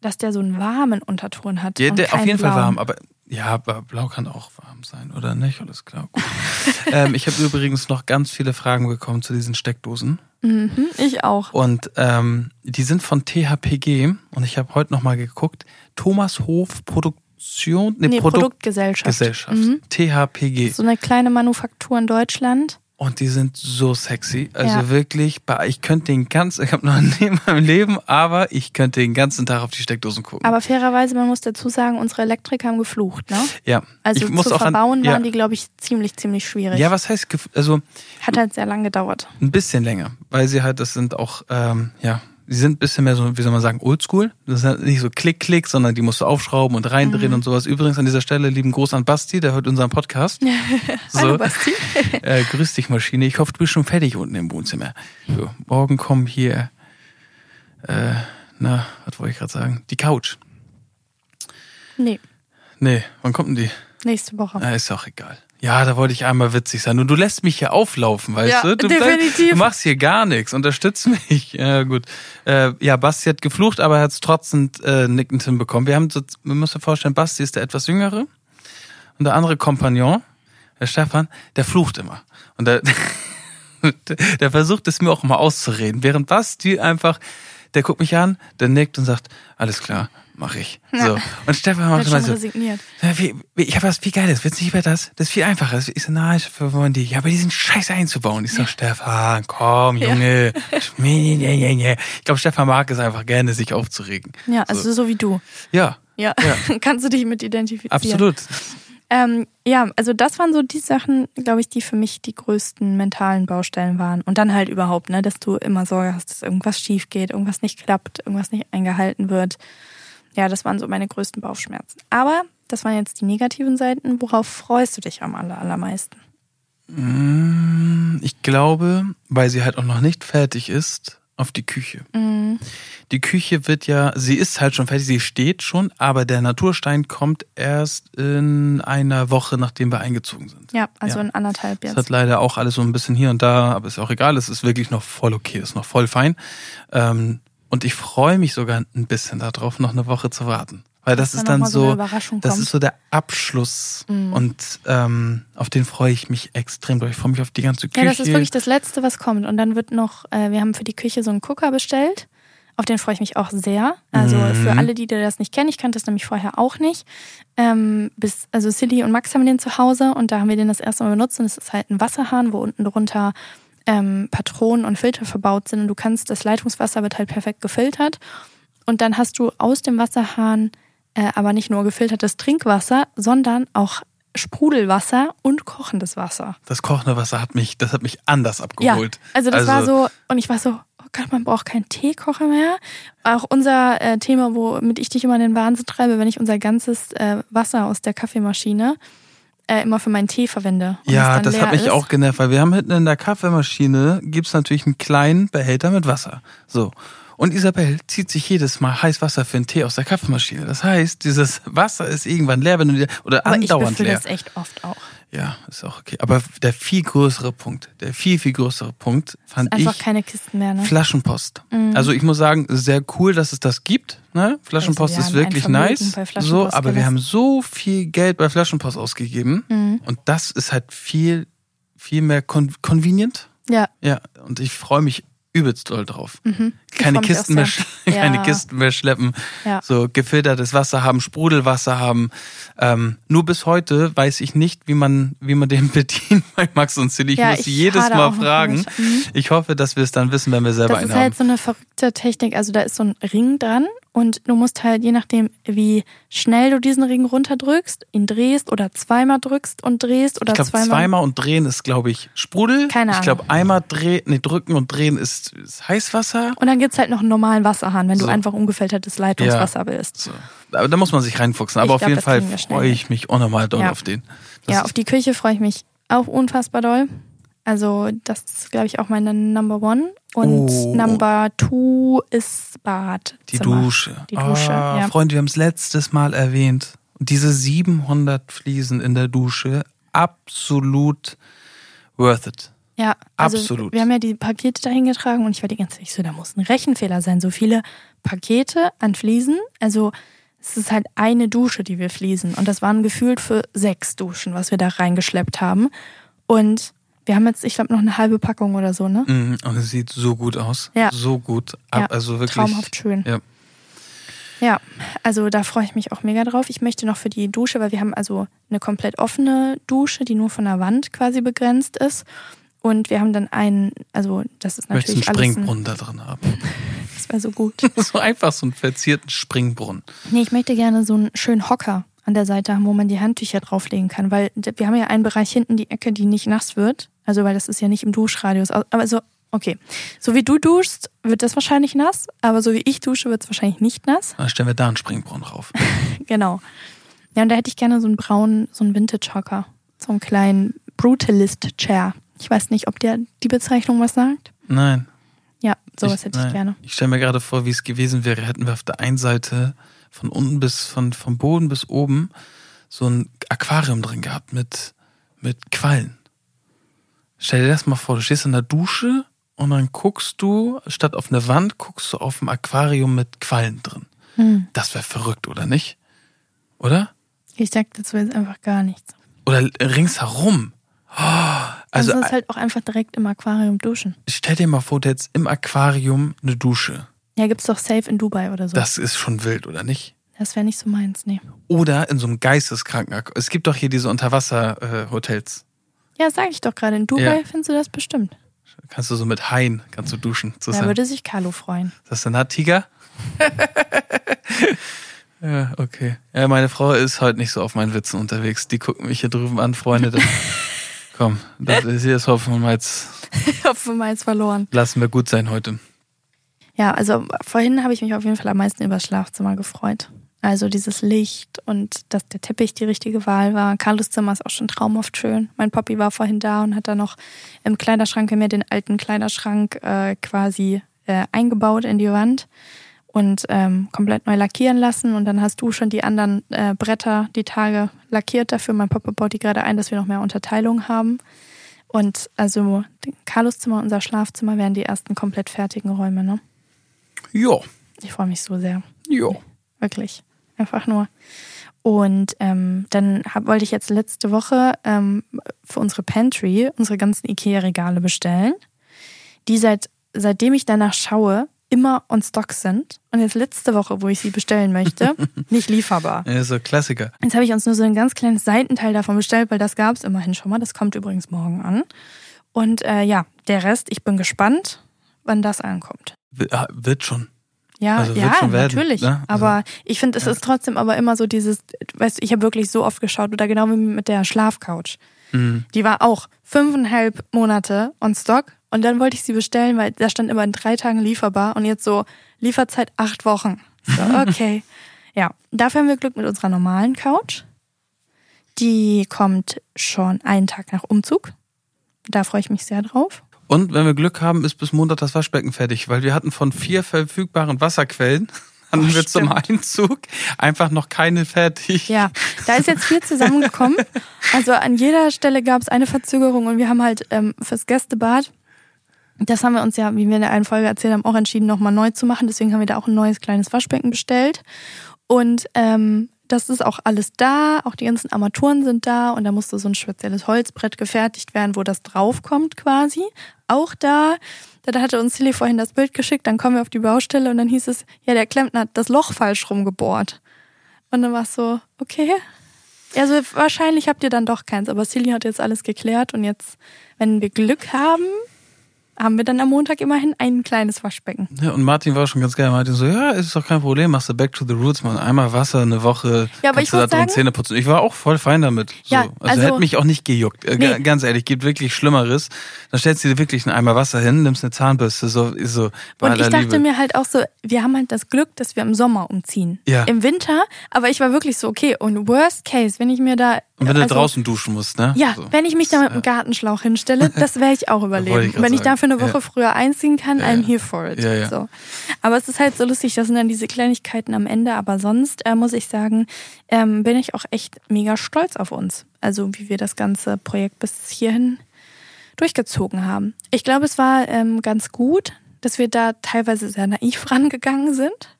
dass der so einen warmen Unterton hat. Ja, der, auf jeden Fall blauen. warm, aber ja, aber blau kann auch warm sein, oder nicht? Alles klar. Gut. ähm, ich habe übrigens noch ganz viele Fragen bekommen zu diesen Steckdosen. Mhm, ich auch. Und ähm, die sind von THPG und ich habe heute nochmal geguckt. Thomas Hof Produktion, nee, Nee, Produkt Produktgesellschaft. Gesellschaft. Mhm. THPG. So eine kleine Manufaktur in Deutschland. Und die sind so sexy. Also Ja. wirklich, ich könnte den ganzen, ich habe noch nie in meinem Leben, aber ich könnte den ganzen Tag auf die Steckdosen gucken. Aber fairerweise, man muss dazu sagen, unsere Elektriker haben geflucht, ne? ja, Also ich muss zu auch verbauen an, ja, waren die, glaube ich, ziemlich, ziemlich schwierig. ja, was heißt, also Hat halt sehr lang gedauert. ein bisschen länger, weil sie halt, das sind auch, ähm, ja, sie sind ein bisschen mehr so, wie soll man sagen, oldschool. Das ist halt nicht so klick, klick, sondern die musst du aufschrauben und reindrehen Mhm. und sowas. Übrigens an dieser Stelle lieben Gruß an Basti, der hört unseren Podcast. Hallo, So. Basti. Äh, grüß dich, Maschine. Ich hoffe, du bist schon fertig unten im Wohnzimmer. So, morgen kommen hier, äh, na, was wollte ich gerade sagen? Die Couch. Nee, Nee, wann kommt denn die? nächste Woche. Na, ist auch egal. Ja, da wollte ich einmal witzig sein. Und du lässt mich hier auflaufen, weißt Ja, du? du? definitiv. Du machst hier gar nichts. Unterstützt mich. Ja, gut. Äh, ja, Basti hat geflucht, aber er hat es trotzdem äh, nickend hinbekommen. Wir haben so, wir müssen uns vorstellen, Basti ist der etwas jüngere. Und der andere Kompagnon, der Stefan, der flucht immer. Und der, der versucht es mir auch mal auszureden. Während Basti einfach, der guckt mich an, der nickt und sagt, alles klar, Mach ich. Ja. So. Und Stefan macht immer so. resigniert. Ja, wie, wie, ich habe was viel Geiles. Willst du nicht über das? Das ist viel einfacher. Ich so, nein, wir wollen die. Ja, aber diesen Scheiß einzubauen. Ich so, Stefan, komm, Ja. Junge. Ich glaube, Stefan mag es einfach gerne, sich aufzuregen. Ja, also so, wie du. Ja, Ja, Ja. kannst du dich mit identifizieren. absolut. Ähm, ja, also das waren so die Sachen, glaube ich, die für mich die größten mentalen Baustellen waren. Und dann halt überhaupt, ne, dass du immer Sorge hast, dass irgendwas schief geht, irgendwas nicht klappt, irgendwas nicht eingehalten wird. Ja, das waren so meine größten Bauchschmerzen. Aber das waren jetzt die negativen Seiten. Worauf freust du dich am aller, allermeisten? Mm, Ich glaube, weil sie halt auch noch nicht fertig ist, auf die Küche. Mhm. Die Küche wird ja, sie ist halt schon fertig, sie steht schon, aber der Naturstein kommt erst in einer Woche, nachdem wir eingezogen sind. Ja, also Ja. in anderthalb Es jetzt. hat leider auch alles so ein bisschen hier und da, aber ist auch egal, es ist wirklich noch voll okay, ist noch voll fein. Ähm, und ich freue mich sogar ein bisschen darauf, noch eine Woche zu warten. Weil das ist dann so so, das ist so der Abschluss Mhm. und ähm, auf den freue ich mich extrem. Ich freue mich auf die ganze Küche. Ja, das ist wirklich das Letzte, was kommt. Und dann wird noch, äh, wir haben für die Küche so einen Cooker bestellt. Auf den freue ich mich auch sehr. Also Mhm. für alle, die das nicht kennen, ich kannte das nämlich vorher auch nicht. Ähm, bis, also Silly und Max haben den zu Hause und da haben wir den das erste Mal benutzt und es ist halt ein Wasserhahn, wo unten drunter ähm, Patronen und Filter verbaut sind und du kannst, das Leitungswasser wird halt perfekt gefiltert. Und dann hast du aus dem Wasserhahn äh, aber nicht nur gefiltertes Trinkwasser, sondern auch Sprudelwasser und kochendes Wasser. Das kochende Wasser hat mich, das hat mich anders abgeholt. Ja, also das war so, und ich war so, oh Gott, man braucht keinen Teekocher mehr. Auch unser äh, Thema, womit ich dich immer in den Wahnsinn treibe, wenn ich unser ganzes äh, Wasser aus der Kaffeemaschine äh, immer für meinen Tee verwende. Ja, das hat mich ist. auch genervt, weil wir haben hinten in der Kaffeemaschine gibt's natürlich einen kleinen Behälter mit Wasser. So. Und Isabel zieht sich jedes Mal heiß Wasser für einen Tee aus der Kaffeemaschine. Das heißt, dieses Wasser ist irgendwann leer, wenn du dir, oder Aber ich andauernd befülle leer. es echt oft auch. Ja, ist auch okay. Aber der viel größere Punkt, der viel, viel größere Punkt fand Einfach ich keine Kisten mehr, ne? Flaschenpost. Mhm. Also ich muss sagen, sehr cool, dass es das gibt. Ne? Flaschenpost Also wir ist wirklich nice. bei So, Flaschenpost aber wir gelassen. haben so viel Geld bei Flaschenpost ausgegeben. Mhm. Und das ist halt viel, viel mehr con convenient. Ja. Ja, und ich freue mich übelst doll drauf. Mhm. Keine Kisten, mehr, sch- keine Ja. Kisten mehr schleppen. Ja. So gefiltertes Wasser haben, Sprudelwasser haben. Ähm, nur bis heute weiß ich nicht, wie man, wie man den bedient bei Max und Silly. Ich Ja, muss ich jedes Mal fragen. Mhm. Ich hoffe, dass wir es dann wissen, wenn wir selber Das einen ist haben. halt so eine verrückte Technik. Also da ist so ein Ring dran und du musst halt, je nachdem, wie schnell du diesen Ring runterdrückst, ihn drehst oder zweimal drückst und drehst oder ich glaube, zweimal. zweimal. und drehen ist, glaube ich, Sprudel. Keine Ich Ahnung. glaube, einmal drehen, nee, drücken und drehen ist, ist Heißwasser. Und dann gibt's halt noch einen normalen Wasserhahn, wenn So. du einfach ungefiltertes Leitungswasser willst. So. Aber da muss man sich reinfuchsen. Aber Ich auf glaub, jeden Fall freue ich mich unnormal doll Ja. auf den. Das ja, auf die Küche freue ich mich auch unfassbar doll. Also das ist, glaube ich, auch meine Number One. Und Oh. Number Two ist Bad. Die Dusche. Die Dusche, Ah, ja. Freunde, wir haben es letztes Mal erwähnt. Und diese 700 Fliesen in der Dusche, absolut worth it. Ja, also Absolut. wir haben ja die Pakete dahin getragen und ich war die ganze Zeit so, da muss ein Rechenfehler sein. So viele Pakete an Fliesen. Also es ist halt eine Dusche, die wir fließen. Und das waren gefühlt für sechs Duschen, was wir da reingeschleppt haben. Und wir haben jetzt, ich glaube, noch eine halbe Packung oder so, ne? Mhm, Und es sieht so gut aus. Ja. So gut. Ab- Ja, Also wirklich. Traumhaft schön. Ja. Ja, also da freue ich mich auch mega drauf. Ich möchte noch für die Dusche, weil wir haben also eine komplett offene Dusche, die nur von der Wand quasi begrenzt ist. Und wir haben dann einen, also das ist Möchtest natürlich einen alles ein, Springbrunnen da drin haben. das wäre so gut. so einfach so einen verzierten Springbrunnen. Nee, ich möchte gerne so einen schönen Hocker an der Seite haben, wo man die Handtücher drauflegen kann, weil wir haben ja einen Bereich hinten, die Ecke, die nicht nass wird. Also, weil das ist ja nicht im Duschradius. Aber so, okay. So wie du duschst, wird das wahrscheinlich nass, aber so wie ich dusche, wird es wahrscheinlich nicht nass. Dann stellen wir da einen Springbrunnen drauf. Genau. Ja, und da hätte ich gerne so einen braunen, so einen Vintage-Hocker. So einen kleinen Brutalist-Chair. Ich weiß nicht, ob der die Bezeichnung was sagt. Nein. Ja, sowas hätte ich nein. gerne. Ich stelle mir gerade vor, wie es gewesen wäre, hätten wir auf der einen Seite von unten bis, von, vom Boden bis oben so ein Aquarium drin gehabt mit, mit Quallen. Stell dir das mal vor, du stehst in der Dusche und dann guckst du, statt auf eine Wand, guckst du auf ein Aquarium mit Quallen drin. Hm. Das wäre verrückt, oder nicht? Oder? Ich sag dazu jetzt einfach gar nichts. Oder ringsherum. Oh, Also, also ist halt auch einfach direkt im Aquarium duschen. stell dir mal vor, du hättest im Aquarium eine Dusche. Ja, gibt's doch safe in Dubai oder so. Das ist schon wild, oder nicht? Das wäre nicht so meins, nee. Oder in so einem geisteskranken. Es gibt doch hier diese Unterwasser-Hotels. Ja, sag ich doch gerade. In Dubai Ja. findest du das bestimmt. Kannst du so mit Haien, kannst du duschen. Da zusammen. würde sich Carlo freuen. Das ist ein Tiger? ja, okay. Ja, meine Frau ist heute nicht so auf meinen Witzen unterwegs. Die gucken mich hier drüben an, Freunde. Das, komm, das ist hier das Hoffen wir mal jetzt. Hopfen mal jetzt verloren. Lassen wir gut sein heute. Ja, also vorhin habe ich mich auf jeden Fall am meisten über das Schlafzimmer gefreut. Also dieses Licht und dass der Teppich die richtige Wahl war. Carlos Zimmer ist auch schon traumhaft schön. Mein Papi war vorhin da und hat da noch im Kleiderschrank, wir haben ja den alten Kleiderschrank äh, quasi äh, eingebaut in die Wand und ähm, komplett neu lackieren lassen. Und dann hast du schon die anderen äh, Bretter die Tage lackiert dafür. Mein Papa baut die gerade ein, dass wir noch mehr Unterteilung haben. Und also Carlos Zimmer und unser Schlafzimmer wären die ersten komplett fertigen Räume, ne? Ja, Ich freue mich so sehr. ja. Wirklich. Einfach nur. Und ähm, dann hab, wollte ich jetzt letzte Woche ähm, für unsere Pantry unsere ganzen IKEA-Regale bestellen, die seit seitdem ich danach schaue, immer on stock sind. Und jetzt letzte Woche, wo ich sie bestellen möchte, nicht lieferbar. Ja, so Klassiker. Jetzt habe ich uns nur so ein ganz kleines Seitenteil davon bestellt, weil das gab es immerhin schon mal. Das kommt übrigens morgen an. Und äh, ja, der Rest, ich bin gespannt, wann das ankommt. Ah, Wird schon. Ja, Also ja, werden, natürlich. ne? Also, aber ich finde, es ist trotzdem aber immer so dieses, weißt du, ich habe wirklich so oft geschaut, oder genau wie mit der Schlafcouch. Mhm. Die war auch fünfeinhalb Monate on Stock und dann wollte ich sie bestellen, weil da stand immer in drei Tagen lieferbar und jetzt so Lieferzeit acht Wochen. So, okay. ja, dafür haben wir Glück mit unserer normalen Couch. Die kommt schon einen Tag nach Umzug. Da freue ich mich sehr drauf. Und wenn wir Glück haben, ist bis Montag das Waschbecken fertig, weil wir hatten von vier verfügbaren Wasserquellen, hatten Oh, wir zum. Einzug einfach noch keine fertig. Ja, da ist jetzt viel zusammengekommen. Also an jeder Stelle gab es eine Verzögerung und wir haben halt ähm, fürs Gästebad, das haben wir uns ja, wie wir in der einen Folge erzählt haben, auch entschieden, nochmal neu zu machen. Deswegen haben wir da auch ein neues kleines Waschbecken bestellt. Und ähm, das ist auch alles da, auch die ganzen Armaturen sind da und da musste so ein spezielles Holzbrett gefertigt werden, wo das draufkommt quasi. Auch da, da hatte uns Silly vorhin das Bild geschickt, dann kommen wir auf die Baustelle und dann hieß es, ja, der Klempner hat das Loch falsch rumgebohrt. Und dann war es so, okay. Also wahrscheinlich habt ihr dann doch keins, aber Silly hat jetzt alles geklärt und jetzt, wenn wir Glück haben, haben wir dann am Montag immerhin ein kleines Waschbecken. Ja, und Martin war schon ganz geil. Martin so, ja, ist doch kein Problem, machst du back to the roots, man. Einmal Wasser, eine Woche, Ja, aber ich du da drin Zähne putzen. Ich war auch voll fein damit. So. Ja, also, also- hätte mich auch nicht gejuckt. Äh, Nee. ga- Ganz ehrlich, gibt wirklich Schlimmeres. Dann stellst du dir wirklich einen Eimer Wasser hin, nimmst eine Zahnbürste, so, so, bei Und ich dachte Liebe. mir halt auch so, wir haben halt das Glück, dass wir im Sommer umziehen. Ja. Im Winter, aber ich war wirklich so, okay, und worst case, wenn ich mir da. und wenn du also, draußen duschen musst, ne? Ja, so. wenn ich mich da mit einem Gartenschlauch hinstelle, das werde ich auch grad wenn ich sagen. Dafür eine Woche Ja. früher einziehen kann, Ja, I'm here for it. Ja. So. Aber es ist halt so lustig, das sind dann diese Kleinigkeiten am Ende. Aber sonst äh, muss ich sagen, ähm, bin ich auch echt mega stolz auf uns. Also wie wir das ganze Projekt bis hierhin durchgezogen haben. Ich glaube, es war ähm, ganz gut, dass wir da teilweise sehr naiv rangegangen sind.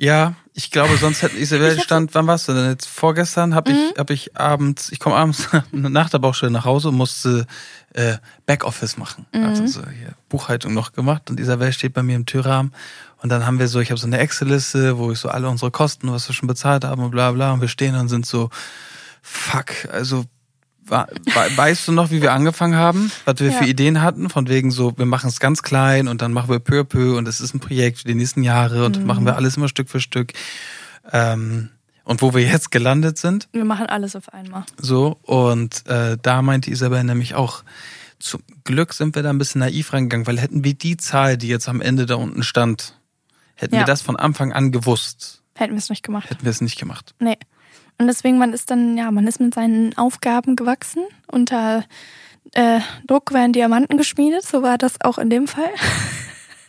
Ja, ich glaube, sonst hätte ich hab stand, wann warst du denn jetzt? Vorgestern habe Mhm. ich, hab ich abends, ich komme abends nach der Baustelle nach Hause und musste äh, Backoffice machen. Mhm. Also so hier Buchhaltung noch gemacht und Isabel steht bei mir im Türrahmen und dann haben wir so, ich habe so eine Excel-Liste, wo ich so alle unsere Kosten, was wir schon bezahlt haben und bla bla und wir stehen und sind so, fuck, also Weißt du noch, wie wir angefangen haben? Was wir Ja. für Ideen hatten? Von wegen so, wir machen es ganz klein und dann machen wir peu à peu und es ist ein Projekt für die nächsten Jahre und Mhm. machen wir alles immer Stück für Stück. Ähm, und wo wir jetzt gelandet sind, Wir machen alles auf einmal. so, und äh, da meinte Isabel nämlich auch, zum Glück sind wir da ein bisschen naiv rangegangen, weil hätten wir die Zahl, die jetzt am Ende da unten stand, hätten Ja. wir das von Anfang an gewusst, Hätten wir es nicht gemacht. hätten wir es nicht gemacht. Nee. Und deswegen, man ist dann, ja, man ist mit seinen Aufgaben gewachsen. Unter äh, Druck werden Diamanten geschmiedet, so war das auch in dem Fall.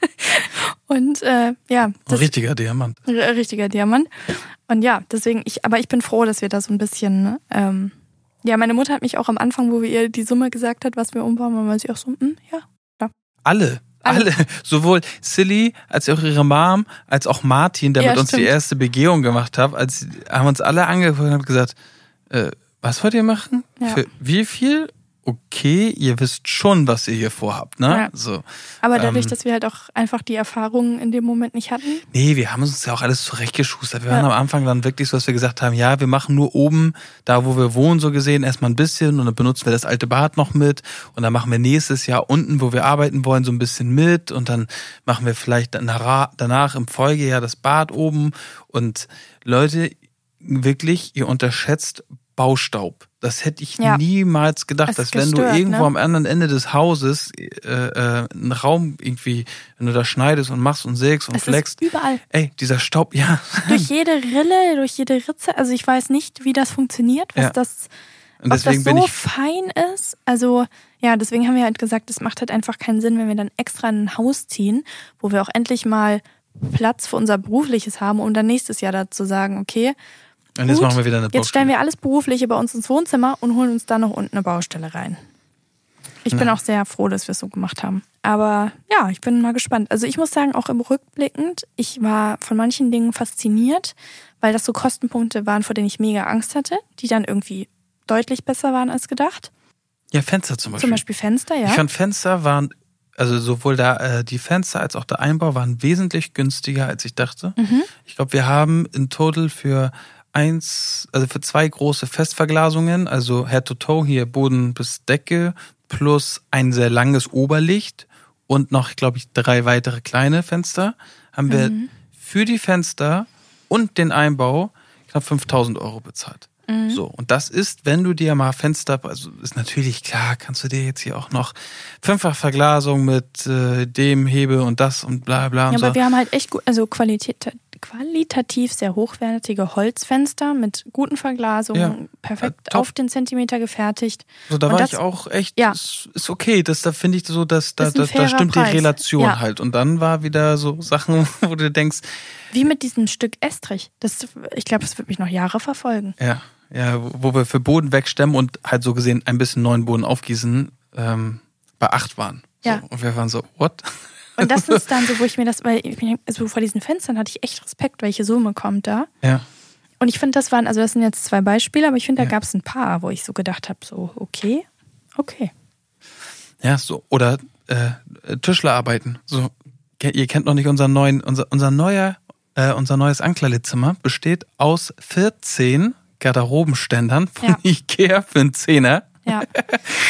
Und äh, ja, Ein das richtiger Diamant. r- richtiger Diamant. Und ja, deswegen, ich, aber ich bin froh, dass wir da so ein bisschen, ne, ähm, ja, meine Mutter hat mich auch am Anfang, wo wir ihr die Summe gesagt hat, was wir umbauen, war sie auch so, hm, ja. Alle. Alle. Alle. Sowohl Silly als auch ihre Mom, als auch Martin, der Ja, mit uns die stimmt. erste Begehung gemacht hat, als haben uns alle angeguckt und gesagt, äh, was wollt ihr machen? Ja. Für wie viel? Okay, ihr wisst schon, was ihr hier vorhabt, ne? Ja. So. Aber dadurch, Ähm. dass wir halt auch einfach die Erfahrungen in dem Moment nicht hatten. Nee, wir haben uns ja auch alles zurechtgeschustert. Wir Ja. waren am Anfang dann wirklich so, dass wir gesagt haben, ja, wir machen nur oben, da wo wir wohnen, so gesehen, erstmal ein bisschen und dann benutzen wir das alte Bad noch mit und dann machen wir nächstes Jahr unten, wo wir arbeiten wollen, so ein bisschen mit und dann machen wir vielleicht danach, danach im Folgejahr das Bad oben und Leute, wirklich, ihr unterschätzt Baustaub. Das hätte ich Ja. niemals gedacht, Es dass wenn du gestört, irgendwo ne? am anderen Ende des Hauses äh, äh, einen Raum irgendwie, wenn du da schneidest und machst und sägst und Es flext, überall. ey, dieser Staub, ja. Durch jede Rille, durch jede Ritze. Also ich weiß nicht, wie das funktioniert, was Ja. das, Und ob das so fein ist. Also ja, deswegen haben wir halt gesagt, es macht halt einfach keinen Sinn, wenn wir dann extra in ein Haus ziehen, wo wir auch endlich mal Platz für unser Berufliches haben, um dann nächstes Jahr dazu sagen, okay, und jetzt gut, machen wir wieder eine jetzt stellen Baustelle. wir alles Berufliche bei uns ins Wohnzimmer und holen uns dann noch unten eine Baustelle rein. Ich bin Ja. auch sehr froh, dass wir es so gemacht haben. Aber ja, ich bin mal gespannt. Also ich muss sagen, auch im Rückblickend, ich war von manchen Dingen fasziniert, weil das so Kostenpunkte waren, vor denen ich mega Angst hatte, die dann irgendwie deutlich besser waren als gedacht. Ja, Fenster zum Beispiel. Zum Beispiel Fenster, ja. Ich fand Fenster waren, also sowohl da äh, die Fenster als auch der Einbau waren wesentlich günstiger, als ich dachte. Mhm. Ich glaube, wir haben in total für eins, also für zwei große Festverglasungen, also Head to Toe hier Boden bis Decke, plus ein sehr langes Oberlicht und noch, glaube ich, drei weitere kleine Fenster, haben wir Mhm. für die Fenster und den Einbau knapp 5000 Euro bezahlt. Mhm. So, und das ist, wenn du dir mal Fenster, also ist natürlich klar, kannst du dir jetzt hier auch noch fünffach Verglasung mit äh, dem Hebel und das und bla bla und Ja, so. aber wir haben halt echt gut, also Qualität, qualitativ sehr hochwertige Holzfenster mit guten Verglasungen, Ja, perfekt äh, auf den Zentimeter gefertigt. So, da Und war das- ich auch echt, Ja. ist, ist okay. Das, da finde ich so, dass da, da, da stimmt Preis. die Relation Ja. halt. Und dann war wieder so Sachen, wo du denkst, Wie mit diesem Stück Estrich. Das, ich glaube, das wird mich noch Jahre verfolgen. ja, ja, wo wir für Boden wegstemmen und halt so gesehen ein bisschen neuen Boden aufgießen, ähm, bei acht waren. So, Ja. Und wir waren so, what? Und das ist dann so, wo ich mir das, weil ich bin, also vor diesen Fenstern hatte ich echt Respekt, welche Summe kommt da. Ja. Und ich finde, das waren, also das sind jetzt zwei Beispiele, aber ich finde, da Ja. gab es ein paar, wo ich so gedacht habe, so, okay, okay. Ja, so. Oder äh, Tischlerarbeiten. So, ihr kennt noch nicht unseren neuen, unser, unser neuer, äh, unser neues Ankleidezimmer besteht aus 14 Garderobenständern von Ja. Ikea für einen Zehner. Ja.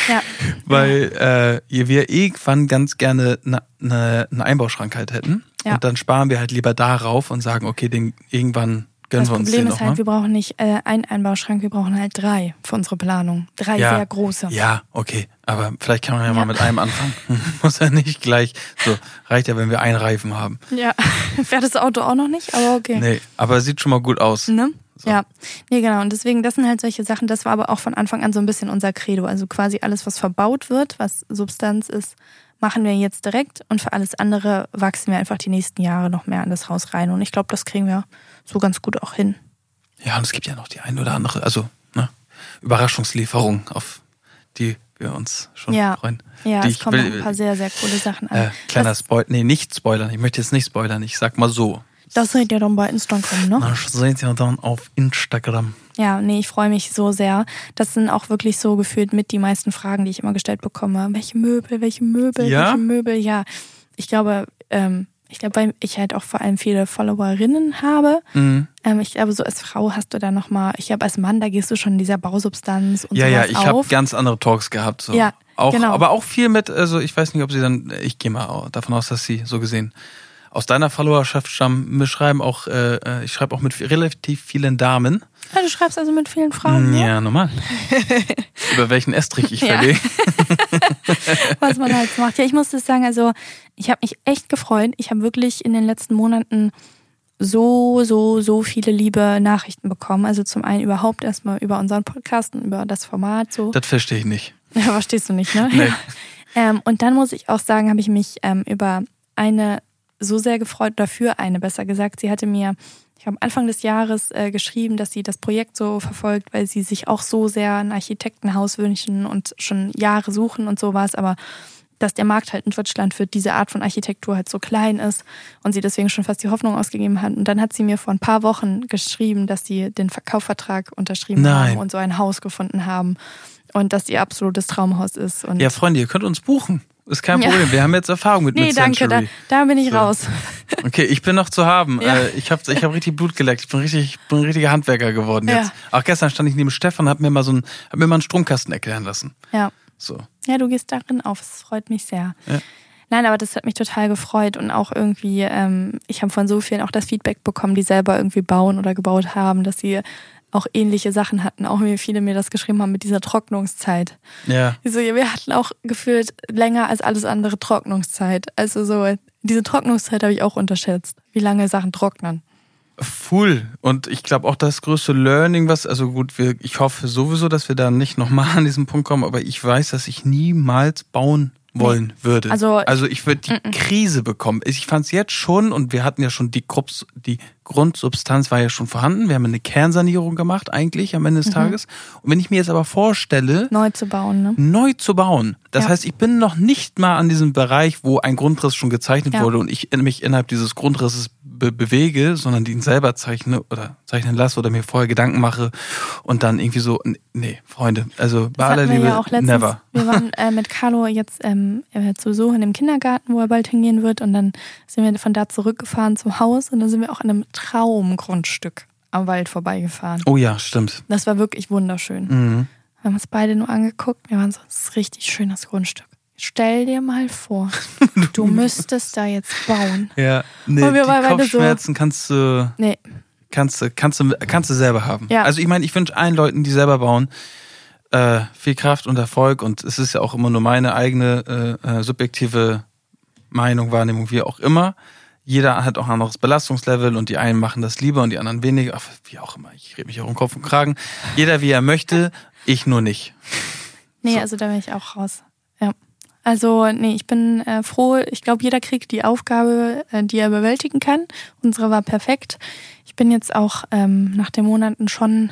ja. Weil äh, wir irgendwann ganz gerne ne, ne, einen Einbauschrank halt hätten. Ja. Und dann sparen wir halt lieber darauf und sagen, okay, den irgendwann gönnen Das wir uns Problem den ist halt, nochmal. wir brauchen nicht äh, einen Einbauschrank, wir brauchen halt drei für unsere Planung. Drei Ja. sehr große. Ja, okay. Aber vielleicht kann man ja, Ja. mal mit einem anfangen. Muss ja nicht gleich. So, reicht ja, wenn wir einen Reifen haben. Ja. Fährt das Auto auch noch nicht, aber okay. Nee, aber sieht schon mal gut aus. Ne? So. Ja, nee, genau. Und deswegen, das sind halt solche Sachen, das war aber auch von Anfang an so ein bisschen unser Credo. Also quasi alles, was verbaut wird, was Substanz ist, machen wir jetzt direkt und für alles andere wachsen wir einfach die nächsten Jahre noch mehr an das Haus rein. Und ich glaube, das kriegen wir so ganz gut auch hin. Ja, und es gibt ja noch die ein oder andere, also ne, Überraschungslieferung, auf die wir uns schon Ja. freuen. Ja, die es kommen will- ein paar sehr, sehr coole Sachen an. Äh, kleiner Spoiler, nee, nicht spoilern. Ich möchte jetzt nicht spoilern. Ich sag mal so. Das seht ihr dann bei Instagram, ne? Das seht ihr dann auf Instagram. Ja, nee, ich freue mich so sehr. Das sind auch wirklich so gefühlt mit die meisten Fragen, die ich immer gestellt bekomme. Welche Möbel, welche Möbel, Ja? welche Möbel? Ja, ich glaube, ähm, ich glaube, weil ich halt auch vor allem viele Followerinnen habe. Mhm. Ähm, ich glaube, so als Frau hast du da nochmal, ich glaube, als Mann, da gehst du schon in dieser Bausubstanz und Ja, ja, sowas ich habe ganz andere Talks gehabt. So. Ja, auch, genau. Aber auch viel mit, also ich weiß nicht, ob sie dann, ich gehe mal davon aus, dass sie so gesehen aus deiner Followerschaft stammen. Wir schreiben auch, äh, äh, ich schreibe auch mit relativ vielen Damen. Ja, du schreibst also mit vielen Frauen, ja. Ja, normal. Über welchen Estrich ich Ja. verlege. was man halt macht. Ja, ich muss das sagen, also ich habe mich echt gefreut. Ich habe wirklich in den letzten Monaten so, so, so viele liebe Nachrichten bekommen. Also zum einen überhaupt erstmal über unseren Podcast und über das Format so. Das verstehe ich nicht. Ja, verstehst du nicht, ne? Nee. Ja. Ähm, und dann muss ich auch sagen, habe ich mich ähm, über eine so sehr gefreut, oder für eine besser gesagt. Sie hatte mir, ich habe Anfang des Jahres äh, geschrieben, dass sie das Projekt so verfolgt, weil sie sich auch so sehr ein Architektenhaus wünschen und schon Jahre suchen und sowas, aber dass der Markt halt in Deutschland für diese Art von Architektur halt so klein ist und sie deswegen schon fast die Hoffnung ausgegeben hat. Und dann hat sie mir vor ein paar Wochen geschrieben, dass sie den Kaufvertrag unterschrieben Nein. haben und so ein Haus gefunden haben. und dass ihr absolutes Traumhaus ist. Und Ja, Freunde, ihr könnt uns buchen. Ist kein Ja. Problem. Wir haben jetzt Erfahrung mit, nee, danke, da, da bin ich So. raus. Okay, ich bin noch zu haben. Ja. Äh, ich habe ich hab richtig Blut geleckt. Ich bin richtig, ich bin ein richtiger Handwerker geworden Ja. jetzt. Auch gestern stand ich neben Stefan und hab mir mal so ein, hab mir mal einen Stromkasten erklären lassen. Ja. So. Ja, du gehst darin auf. Es freut mich sehr. Ja. Nein, aber das hat mich total gefreut und auch irgendwie, ähm, ich habe von so vielen auch das Feedback bekommen, die selber irgendwie bauen oder gebaut haben, dass sie auch ähnliche Sachen hatten, auch wie viele mir das geschrieben haben mit dieser Trocknungszeit. Ja. So, ja, wir hatten auch gefühlt länger als alles andere Trocknungszeit. Also so, diese Trocknungszeit habe ich auch unterschätzt, wie lange Sachen trocknen. Full. Und ich glaube auch das größte Learning, was, also gut, wir, ich hoffe sowieso, dass wir da nicht nochmal an diesen Punkt kommen, aber ich weiß, dass ich niemals bauen wollen würde. Also- also ich würde die Krise bekommen. Ich fand es jetzt schon, und wir hatten ja schon die, Krupps, die Grundsubstanz war ja schon vorhanden. Wir haben eine Kernsanierung gemacht, eigentlich am Mhm. Ende des Tages. Und wenn ich mir jetzt aber vorstelle, Neu zu bauen, ne? neu zu bauen. Das Ja. heißt, ich bin noch nicht mal an diesem Bereich, wo ein Grundriss schon gezeichnet Ja. wurde und ich mich innerhalb dieses Grundrisses be bewege, sondern ihn selber zeichne oder zeichnen lasse oder mir vorher Gedanken mache und dann irgendwie so, nee, Freunde, also bei aller Liebe, ja auch letztens. never. Wir waren äh, mit Carlo jetzt ähm, äh, zu Besuch in dem Kindergarten, wo er bald hingehen wird. Und dann sind wir von da zurückgefahren zum Haus und dann sind wir auch an einem Traumgrundstück am Wald vorbeigefahren. Oh ja, stimmt. Das war wirklich wunderschön. Mhm. Wir haben uns beide nur angeguckt. Wir waren so, das ist richtig schönes Grundstück. Stell dir mal vor, du müsstest da jetzt bauen. Ja, nee, Und wir die beide so- Kopfschmerzen kannst du, Nee, kannst du, kannst du, kannst du selber haben. Ja. Also ich meine, ich wünsche allen Leuten, die selber bauen, äh, viel Kraft und Erfolg und es ist ja auch immer nur meine eigene äh, äh, subjektive Meinung, Wahrnehmung, wie auch immer. Jeder hat auch ein anderes Belastungslevel und die einen machen das lieber und die anderen weniger. Ach, wie auch immer, ich rede mich auch um Kopf und Kragen. Jeder wie er möchte, ich nur nicht. nee, So. also da bin ich auch raus. Ja. Also, nee, ich bin äh, froh. Ich glaube, jeder kriegt die Aufgabe, äh, die er bewältigen kann. Unsere war perfekt. Ich bin jetzt auch ähm, nach den Monaten schon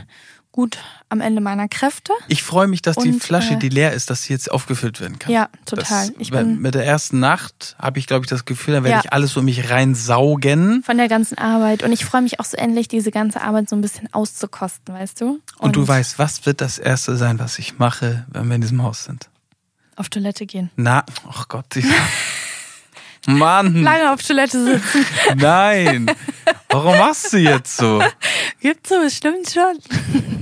gut am Ende meiner Kräfte. Ich freue mich, dass die Und, Flasche, äh, die leer ist, dass sie jetzt aufgefüllt werden kann. Ja, total. Das, ich bin mit der ersten Nacht habe ich, glaube ich, das Gefühl, dann werde Ja. ich alles in mich reinsaugen. von der ganzen Arbeit und ich freue mich auch so endlich, diese ganze Arbeit so ein bisschen auszukosten, weißt du? Und, du weißt, was wird das Erste sein, was ich mache, wenn wir in diesem Haus sind? Auf Toilette gehen. Na, ach Gott. die- Mann, Lange auf Toilette sitzen. nein. Warum machst du jetzt so? Gibt's so bestimmt schon.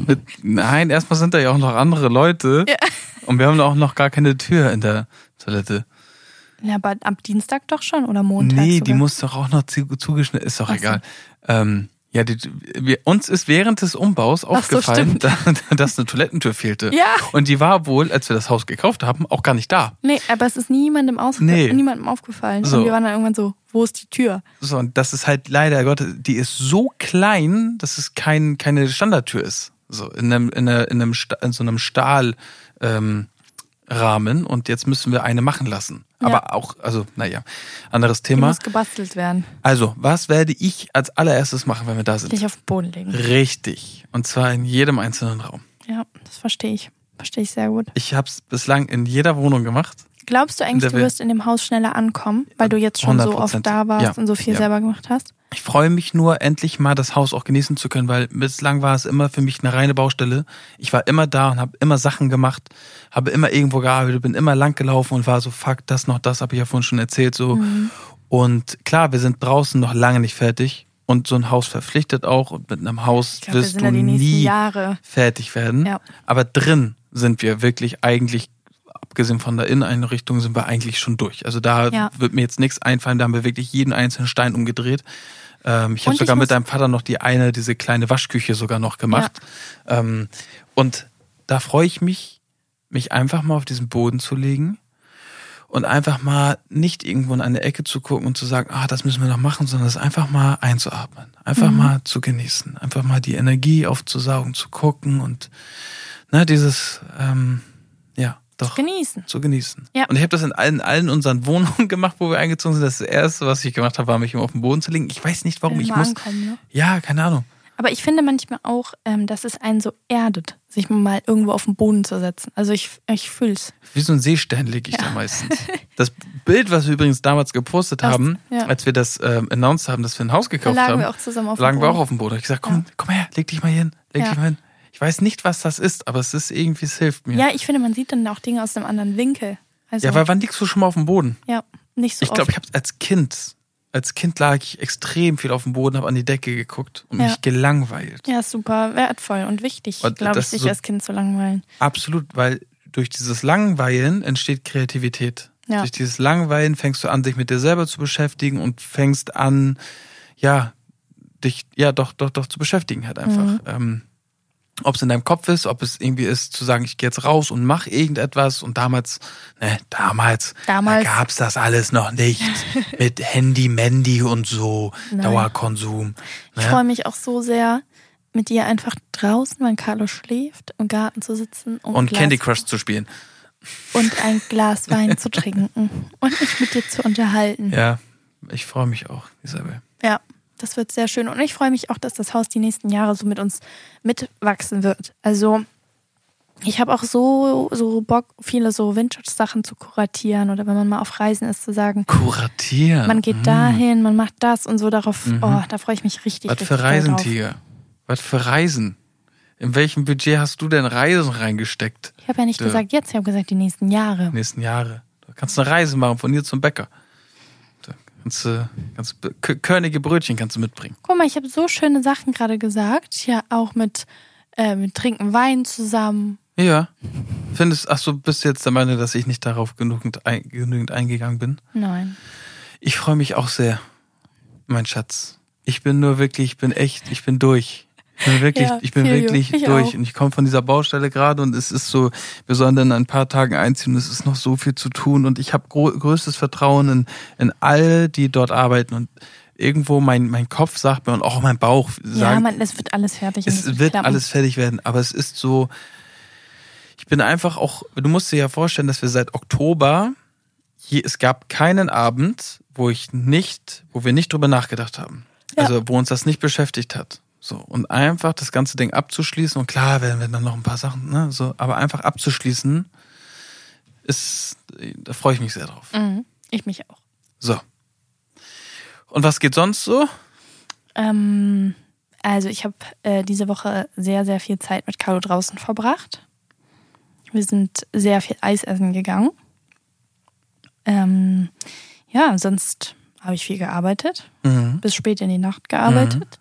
Mit, nein, erstmal sind da ja auch noch andere Leute. Ja. Und wir haben auch noch gar keine Tür in der Toilette. Ja, aber am Dienstag doch schon oder Montag nee, sogar. die muss doch auch noch zu- zugeschnitten. Ist doch so. egal. Ähm, ja, die, wir, uns ist während des Umbaus so, aufgefallen, stimmt. da, dass eine Toilettentür fehlte. Ja. Und die war wohl, als wir das Haus gekauft haben, auch gar nicht da. Nee, aber es ist niemandem, aus Nee. niemandem aufgefallen. So. Und wir waren dann irgendwann so, wo ist die Tür? So, und das ist halt leider Gott, die ist so klein, dass es kein, keine Standardtür ist. So, in einem, in, einer, in, einem, in so einem Stahl, ähm, und jetzt müssen wir eine machen lassen. Ja. Aber auch, also, naja, anderes Die Thema. muss gebastelt werden. Also, was werde ich als allererstes machen, wenn wir da sind? Dich auf den Boden legen. Richtig. Und zwar in jedem einzelnen Raum. Ja, das verstehe ich. Verstehe ich sehr gut. Ich habe es bislang in jeder Wohnung gemacht. Glaubst du eigentlich, du wirst in dem Haus schneller ankommen, weil du jetzt schon so 100%. oft da warst Ja. und so viel Ja. selber gemacht hast? Ich freue mich nur, endlich mal das Haus auch genießen zu können, weil bislang war es immer für mich eine reine Baustelle. Ich war immer da und habe immer Sachen gemacht, habe immer irgendwo gearbeitet, bin immer lang gelaufen und war so, fuck, das noch, das habe ich ja vorhin schon erzählt. so. Mhm. Und klar, wir sind draußen noch lange nicht fertig. Und so ein Haus verpflichtet auch. Und mit einem Haus wir wirst du nie Jahre. fertig werden. Ja. Aber drin sind wir wirklich eigentlich, abgesehen von der Inneneinrichtung, sind wir eigentlich schon durch. Also da Ja. wird mir jetzt nichts einfallen, da haben wir wirklich jeden einzelnen Stein umgedreht. Ähm, ich habe sogar mit deinem Vater noch die eine, diese kleine Waschküche sogar noch gemacht. Ähm, und da freue ich mich, mich einfach mal auf diesen Boden zu legen und einfach mal nicht irgendwo in eine Ecke zu gucken und zu sagen, ah, das müssen wir noch machen, sondern es einfach mal einzuatmen, einfach Mhm. mal zu genießen, einfach mal die Energie aufzusaugen, zu gucken und ne, dieses, ähm, ja, doch. Genießen. Zu genießen. Ja. Und ich habe das in allen, allen unseren Wohnungen gemacht, wo wir eingezogen sind. Das erste, was ich gemacht habe, war mich immer auf den Boden zu legen. Ich weiß nicht, warum. Ich muss. ankommen, ne? Ja, keine Ahnung. Aber ich finde manchmal auch, ähm, dass es einen so erdet, sich mal irgendwo auf den Boden zu setzen. Also ich, ich fühl's. Wie so ein Seestern lege ich Ja. da meistens. Das Bild, was wir übrigens damals gepostet Das- haben, ja. als wir das ähm, announced haben, dass wir ein Haus Da gekauft lagen haben, wir auch zusammen auf lagen dem wir Boden. auch auf dem Boden. Ich gesagt, komm, komm her, leg dich mal hin, leg Ja. dich mal hin. Ich weiß nicht, was das ist, aber es ist irgendwie, es hilft mir. Ja, ich finde, man sieht dann auch Dinge aus einem anderen Winkel. Also, Ja, weil wann liegst du schon mal auf dem Boden? ja, nicht so Ich glaube, ich habe als Kind, als Kind lag ich extrem viel auf dem Boden, habe an die Decke geguckt und Ja. mich gelangweilt. Ja, super wertvoll und wichtig, glaube ich, sich so- als Kind zu langweilen. Absolut, weil durch dieses Langweilen entsteht Kreativität. Ja. Durch dieses Langweilen fängst du an, dich mit dir selber zu beschäftigen und fängst an, ja, dich, ja, doch, doch, doch zu beschäftigen halt einfach. Mhm. Ähm, ob es in deinem Kopf ist, ob es irgendwie ist, zu sagen, ich gehe jetzt raus und mach irgendetwas. Und damals, ne, damals, Damals. da gab's das alles noch nicht. mit Handy, Mandy und so, Nein. Dauerkonsum. Ich Ne? freue mich auch so sehr, mit dir einfach draußen, wenn Carlo schläft, im Garten zu sitzen und, Und Glas, Candy Crush zu spielen. und ein Glas Wein zu trinken und mich mit dir zu unterhalten. Ja, ich freue mich auch, Isabel. Das wird sehr schön. Und ich freue mich auch, dass das Haus die nächsten Jahre so mit uns mitwachsen wird. Also ich habe auch so, so Bock, viele so Vintage-Sachen zu kuratieren oder wenn man mal auf Reisen ist, zu sagen, Kuratieren. man geht Mm. dahin, man macht das und so darauf, Mhm. oh, da freue ich mich richtig. Was richtig für Reisen. Tiger? Was für Reisen? In welchem Budget hast du denn Reisen reingesteckt? Ich habe ja nicht Ja. gesagt jetzt, ich habe gesagt die nächsten Jahre. Die nächsten Jahre. Du kannst eine Reise machen von hier zum Bäcker. Kannst du, kannst, körnige Brötchen kannst du mitbringen. Guck mal, ich habe so schöne Sachen gerade gesagt. Ja, auch mit, äh, mit Trinken Wein zusammen. Ja. Findest, ach so, bist du jetzt der Meinung, dass ich nicht darauf genügend, ein, genügend eingegangen bin? Nein. Ich freue mich auch sehr, mein Schatz. Ich bin nur wirklich, ich bin echt, ich bin durch. Ich bin wirklich, Ja, ich bin wirklich Ich durch. auch. Und ich komme von dieser Baustelle gerade und es ist so, wir sollen dann in ein paar Tagen einziehen und es ist noch so viel zu tun und ich habe größtes Vertrauen in, in all, die dort arbeiten und irgendwo mein, mein Kopf sagt mir und auch mein Bauch ja, sagt, man, es wird alles fertig. es wird klappen. alles fertig werden, aber es ist so, ich bin einfach auch, du musst dir ja vorstellen, dass wir seit Oktober, je, es gab keinen Abend, wo ich nicht, wo wir nicht drüber nachgedacht haben. Ja. Also wo uns das nicht beschäftigt hat. So, und einfach das ganze Ding abzuschließen, und klar werden wir dann noch ein paar Sachen, ne, so, aber einfach abzuschließen, ist, da freue ich mich sehr drauf. Mhm. Ich mich auch. So. Und was geht sonst so? Ähm, also ich habe äh, diese Woche sehr, sehr viel Zeit mit Carlo draußen verbracht. Wir sind sehr viel Eis essen gegangen. Ähm, ja, sonst habe ich viel gearbeitet, Mhm. bis spät in die Nacht gearbeitet,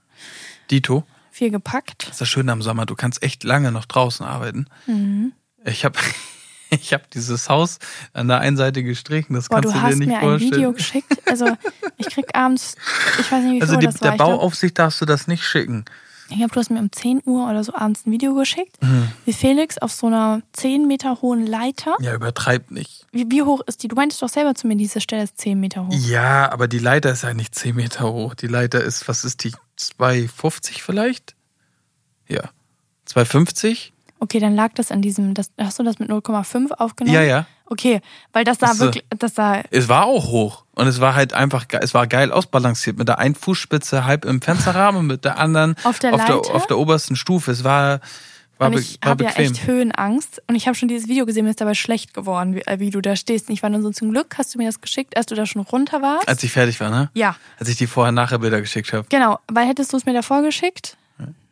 Dito. viel gepackt. Das ist das Schöne am Sommer, du kannst echt lange noch draußen arbeiten. Mhm. Ich habe ich hab dieses Haus an der einen Seite gestrichen, das Boah, kannst du du, hast dir nicht mir ein vorstellen. Video geschickt. Also ich krieg abends, ich weiß nicht, wie viel also Uhr die, das der war. Ich, glaub, Bauaufsicht darfst du das nicht schicken. ich glaube, du hast mir um 10 Uhr oder so abends ein Video geschickt, Mhm. wie Felix auf so einer 10 Meter hohen Leiter. Ja, übertreib nicht. Wie, wie hoch ist die? Du meintest doch selber zu mir, diese Stelle ist 10 Meter hoch. Ja, aber die Leiter ist ja nicht 10 Meter hoch. Die Leiter ist, was ist die, 2,50 vielleicht? Ja. 2,50? Okay, dann lag das an diesem, das, hast du das mit 0,5 aufgenommen? Ja, ja. Okay, weil das sah Das, äh, wirklich, das sah, Es war auch hoch. Und es war halt einfach, es war geil ausbalanciert. Mit der einen Fußspitze halb im Fensterrahmen und mit der anderen Auf der auf, der, auf der obersten Stufe. Es war, war, und ich habe ja echt Höhenangst und ich habe schon dieses Video gesehen, mir ist dabei schlecht geworden, wie, äh, wie du da stehst. Und ich war dann so zum Glück, hast du mir das geschickt, als du da schon runter warst? Als ich fertig war, ne? ja, Als ich die Vorher-Nachher-Bilder geschickt habe. genau, weil hättest du es mir davor geschickt,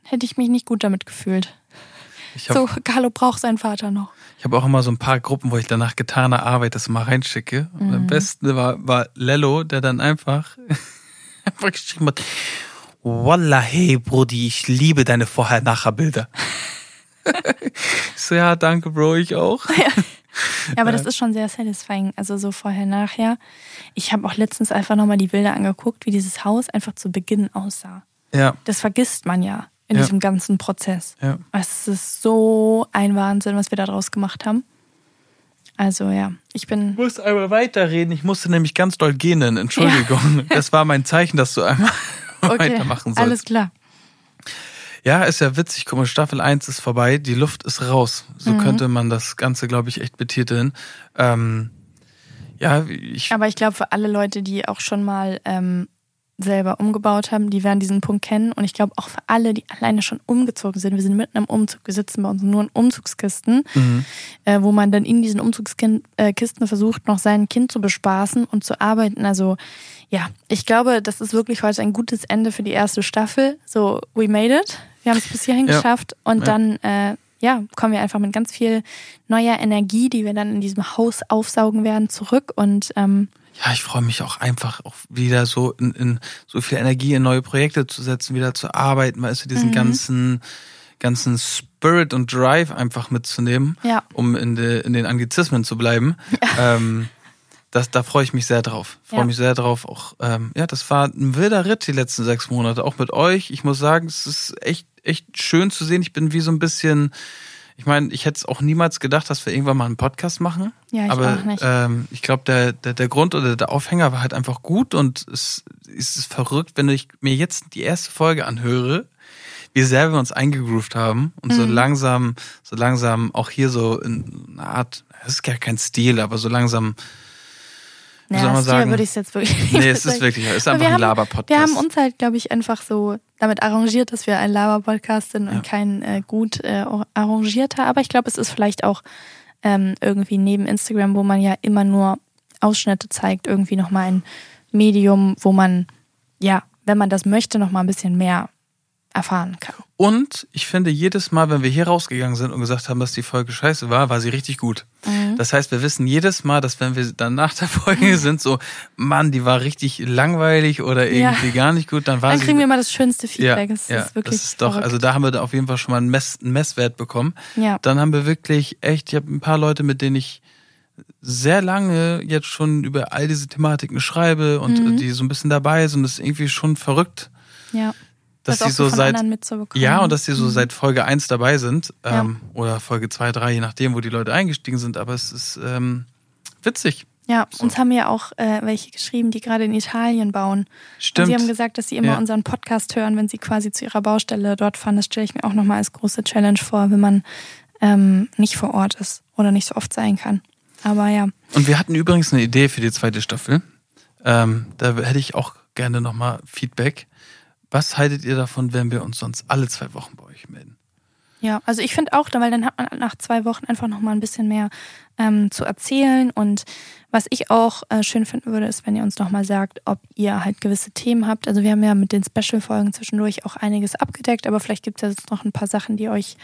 hätte ich mich nicht gut damit gefühlt. Habe So, Carlo braucht seinen Vater noch. ich hab auch immer so ein paar Gruppen, wo ich danach getane Arbeit das mal reinschicke. Und Mhm. am besten war, war Lello, der dann einfach, einfach geschrieben hat, Wallah, hey Brody, ich liebe deine Vorher-Nachher-Bilder. So, ja, danke, Bro, ich auch. Ja, aber das ist schon sehr satisfying. Also so vorher, nachher. Ich habe auch letztens einfach nochmal die Bilder angeguckt, wie dieses Haus einfach zu Beginn aussah. Ja, Das vergisst man ja in Ja. diesem ganzen Prozess. ja. Es ist so ein Wahnsinn, was wir da draus gemacht haben. Also ja, ich bin. Ich muss einmal weiterreden. Ich musste nämlich ganz doll gähnen. Entschuldigung. Das war mein Zeichen, dass du einmal Okay, weitermachen sollst. alles klar. Ja, ist ja witzig. Guck mal, Staffel 1 ist vorbei. Die Luft ist raus. So Mhm. könnte man das Ganze, glaube ich, echt betiteln. Ähm, ja, ich, Aber ich glaube, für alle Leute, die auch schon mal ähm, selber umgebaut haben, die werden diesen Punkt kennen. Und ich glaube auch für alle, die alleine schon umgezogen sind. Wir sind mitten im Umzug. Wir sitzen bei uns nur in Umzugskisten, mhm. äh, wo man dann in diesen Umzugskisten äh, versucht, noch sein Kind zu bespaßen und zu arbeiten. Also ja, ich glaube, das ist wirklich heute ein gutes Ende für die erste Staffel. So, we made it. Wir haben es bis hierhin Ja. geschafft und Ja. dann äh, ja, kommen wir einfach mit ganz viel neuer Energie, die wir dann in diesem Haus aufsaugen werden, zurück. Und ähm, Ja, ich freue mich auch einfach auch wieder so in, in so viel Energie in neue Projekte zu setzen, wieder zu arbeiten, weißt du, diesen Mhm. ganzen ganzen Spirit und Drive einfach mitzunehmen, ja, um in, de, in den Anglizismen zu bleiben. Ähm, das, da freue ich mich sehr drauf. Freue Ja. mich sehr drauf. Auch ähm, ja, das war ein wilder Ritt die letzten sechs Monate, auch mit euch. Ich muss sagen, es ist echt echt schön zu sehen. Ich bin wie so ein bisschen ich meine, ich hätte es auch niemals gedacht, dass wir irgendwann mal einen Podcast machen. ja, ich Aber auch nicht. ähm, ich glaube, der, der, der Grund oder der Aufhänger war halt einfach gut und es, es ist verrückt, wenn ich mir jetzt die erste Folge anhöre, wie sehr wir uns eingegroovt haben und so Mhm. langsam, so langsam auch hier so in einer Art, es ist ja kein Stil, aber so langsam, wie soll naja, man sagen? würde ich es jetzt wirklich nicht nee, es ist wirklich, es ist einfach ein Laber-Podcast. Wir haben uns halt, glaube ich, einfach so damit arrangiert, dass wir ein Laber-Podcast sind und Ja. kein äh, gut äh, arrangierter. Aber ich glaube, es ist vielleicht auch ähm, irgendwie neben Instagram, wo man ja immer nur Ausschnitte zeigt, irgendwie nochmal ein Medium, wo man, ja, wenn man das möchte, nochmal ein bisschen mehr erfahren kann. Und ich finde, jedes Mal, wenn wir hier rausgegangen sind und gesagt haben, dass die Folge scheiße war, war sie richtig gut. Mhm. Das heißt, wir wissen jedes Mal, dass wenn wir dann nach der Folge sind, so, Mann, die war richtig langweilig oder Ja. irgendwie gar nicht gut, dann war Dann sie. kriegen wir immer das schönste ja, Feedback. Es ja, ist wirklich das ist doch, verrückt. also da haben wir da auf jeden Fall schon mal einen, Mess, einen Messwert bekommen. ja. Dann haben wir wirklich echt, ich habe ein paar Leute, mit denen ich sehr lange jetzt schon über all diese Thematiken schreibe und Mhm. die so ein bisschen dabei sind. Das ist irgendwie schon verrückt, ja. Dass das sie so seit ja, und dass die so Mhm. seit Folge 1 dabei sind. Ja. Ähm, Oder Folge 2, 3, je nachdem, wo die Leute eingestiegen sind. Aber es ist ähm, witzig. Ja, So. uns haben ja auch äh, welche geschrieben, die gerade in Italien bauen. Und Stimmt. sie haben gesagt, dass sie immer Ja. unseren Podcast hören, wenn sie quasi zu ihrer Baustelle dort fahren. Das stelle ich mir auch nochmal als große Challenge vor, wenn man ähm, nicht vor Ort ist oder nicht so oft sein kann. Aber ja, und wir hatten übrigens eine Idee für die zweite Staffel. Ähm, da hätte ich auch gerne nochmal Feedback. Was haltet ihr davon, wenn wir uns sonst alle zwei Wochen bei euch melden? ja. Also ich finde auch, weil dann hat man nach zwei Wochen einfach nochmal ein bisschen mehr ähm, zu erzählen. Und was ich auch äh, schön finden würde, ist, wenn ihr uns nochmal sagt, ob ihr halt gewisse Themen habt. Also wir haben ja mit den Special-Folgen zwischendurch auch einiges abgedeckt, aber vielleicht gibt es ja jetzt noch ein paar Sachen, die euch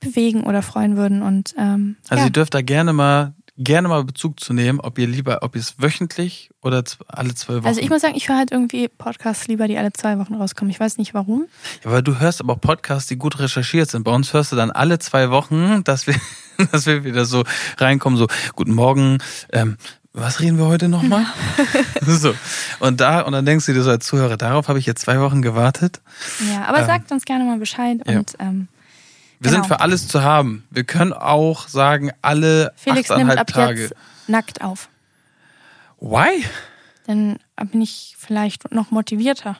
bewegen oder freuen würden. Und ähm, Also ja. ihr dürft da gerne mal gerne mal Bezug zu nehmen, ob ihr lieber, ob ihr es wöchentlich oder alle zwei Wochen. Also ich muss sagen, ich höre halt irgendwie Podcasts lieber, die alle zwei Wochen rauskommen. Ich weiß nicht warum. Ja, weil du hörst aber auch Podcasts, die gut recherchiert sind. Bei uns hörst du dann alle zwei Wochen, dass wir, dass wir wieder so reinkommen, so, guten Morgen, ähm, was reden wir heute nochmal? so. Und da, und dann denkst du dir so als Zuhörer, darauf habe ich jetzt zwei Wochen gewartet. Ja, aber Ähm, sagt uns gerne mal Bescheid ja. und ähm, Wir Genau. sind für alles zu haben. Wir können auch sagen, alle Felix nimmt ab Tage. jetzt nackt auf. Why? Dann bin ich vielleicht noch motivierter.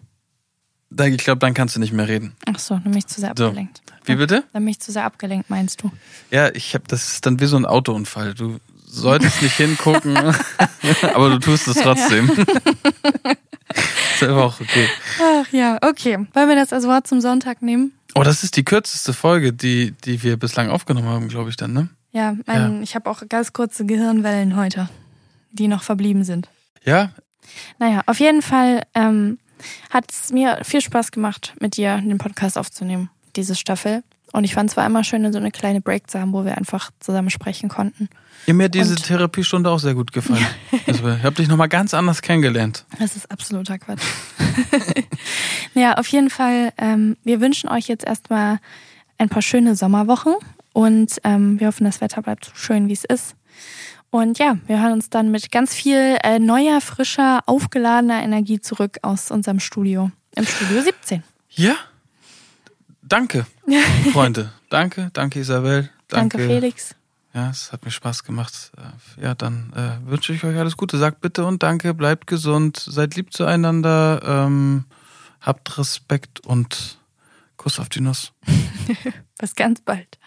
Ich glaube, dann kannst du nicht mehr reden. Ach so, dann bin ich zu sehr So. abgelenkt. Wie bitte? Dann bin ich zu sehr abgelenkt, meinst du? Ja, ich habe das ist dann wie so ein Autounfall. Du solltest nicht hingucken, aber du tust es trotzdem. ist aber auch okay. Ach ja, okay. Wollen wir das als Wort zum Sonntag nehmen? Oh, das ist die kürzeste Folge, die, die wir bislang aufgenommen haben, glaube ich dann, ne? Ja, mein, ich habe auch ganz kurze Gehirnwellen heute, die noch verblieben sind. Ja, Naja, auf jeden Fall ähm, hat es mir viel Spaß gemacht, mit dir den Podcast aufzunehmen, diese Staffel. Und ich fand es war immer schön, so eine kleine Break zu haben, wo wir einfach zusammen sprechen konnten. ja mir hat diese Und- Therapiestunde auch sehr gut gefallen. Also, ich habe dich nochmal ganz anders kennengelernt. Das ist absoluter Quatsch. ja, auf jeden Fall, ähm, wir wünschen euch jetzt erstmal ein paar schöne Sommerwochen und ähm, wir hoffen, das Wetter bleibt so schön, wie es ist. Und ja, wir hören uns dann mit ganz viel äh, neuer, frischer, aufgeladener Energie zurück aus unserem Studio. Im Studio 17. Ja, danke, Freunde. Danke, danke Isabel. Danke, Felix. Ja, es hat mir Spaß gemacht. Äh, Ja, dann äh, wünsche ich euch alles Gute. Sagt bitte und danke, bleibt gesund, seid lieb zueinander, ähm, habt Respekt und Kuss auf die Nuss. Bis ganz bald.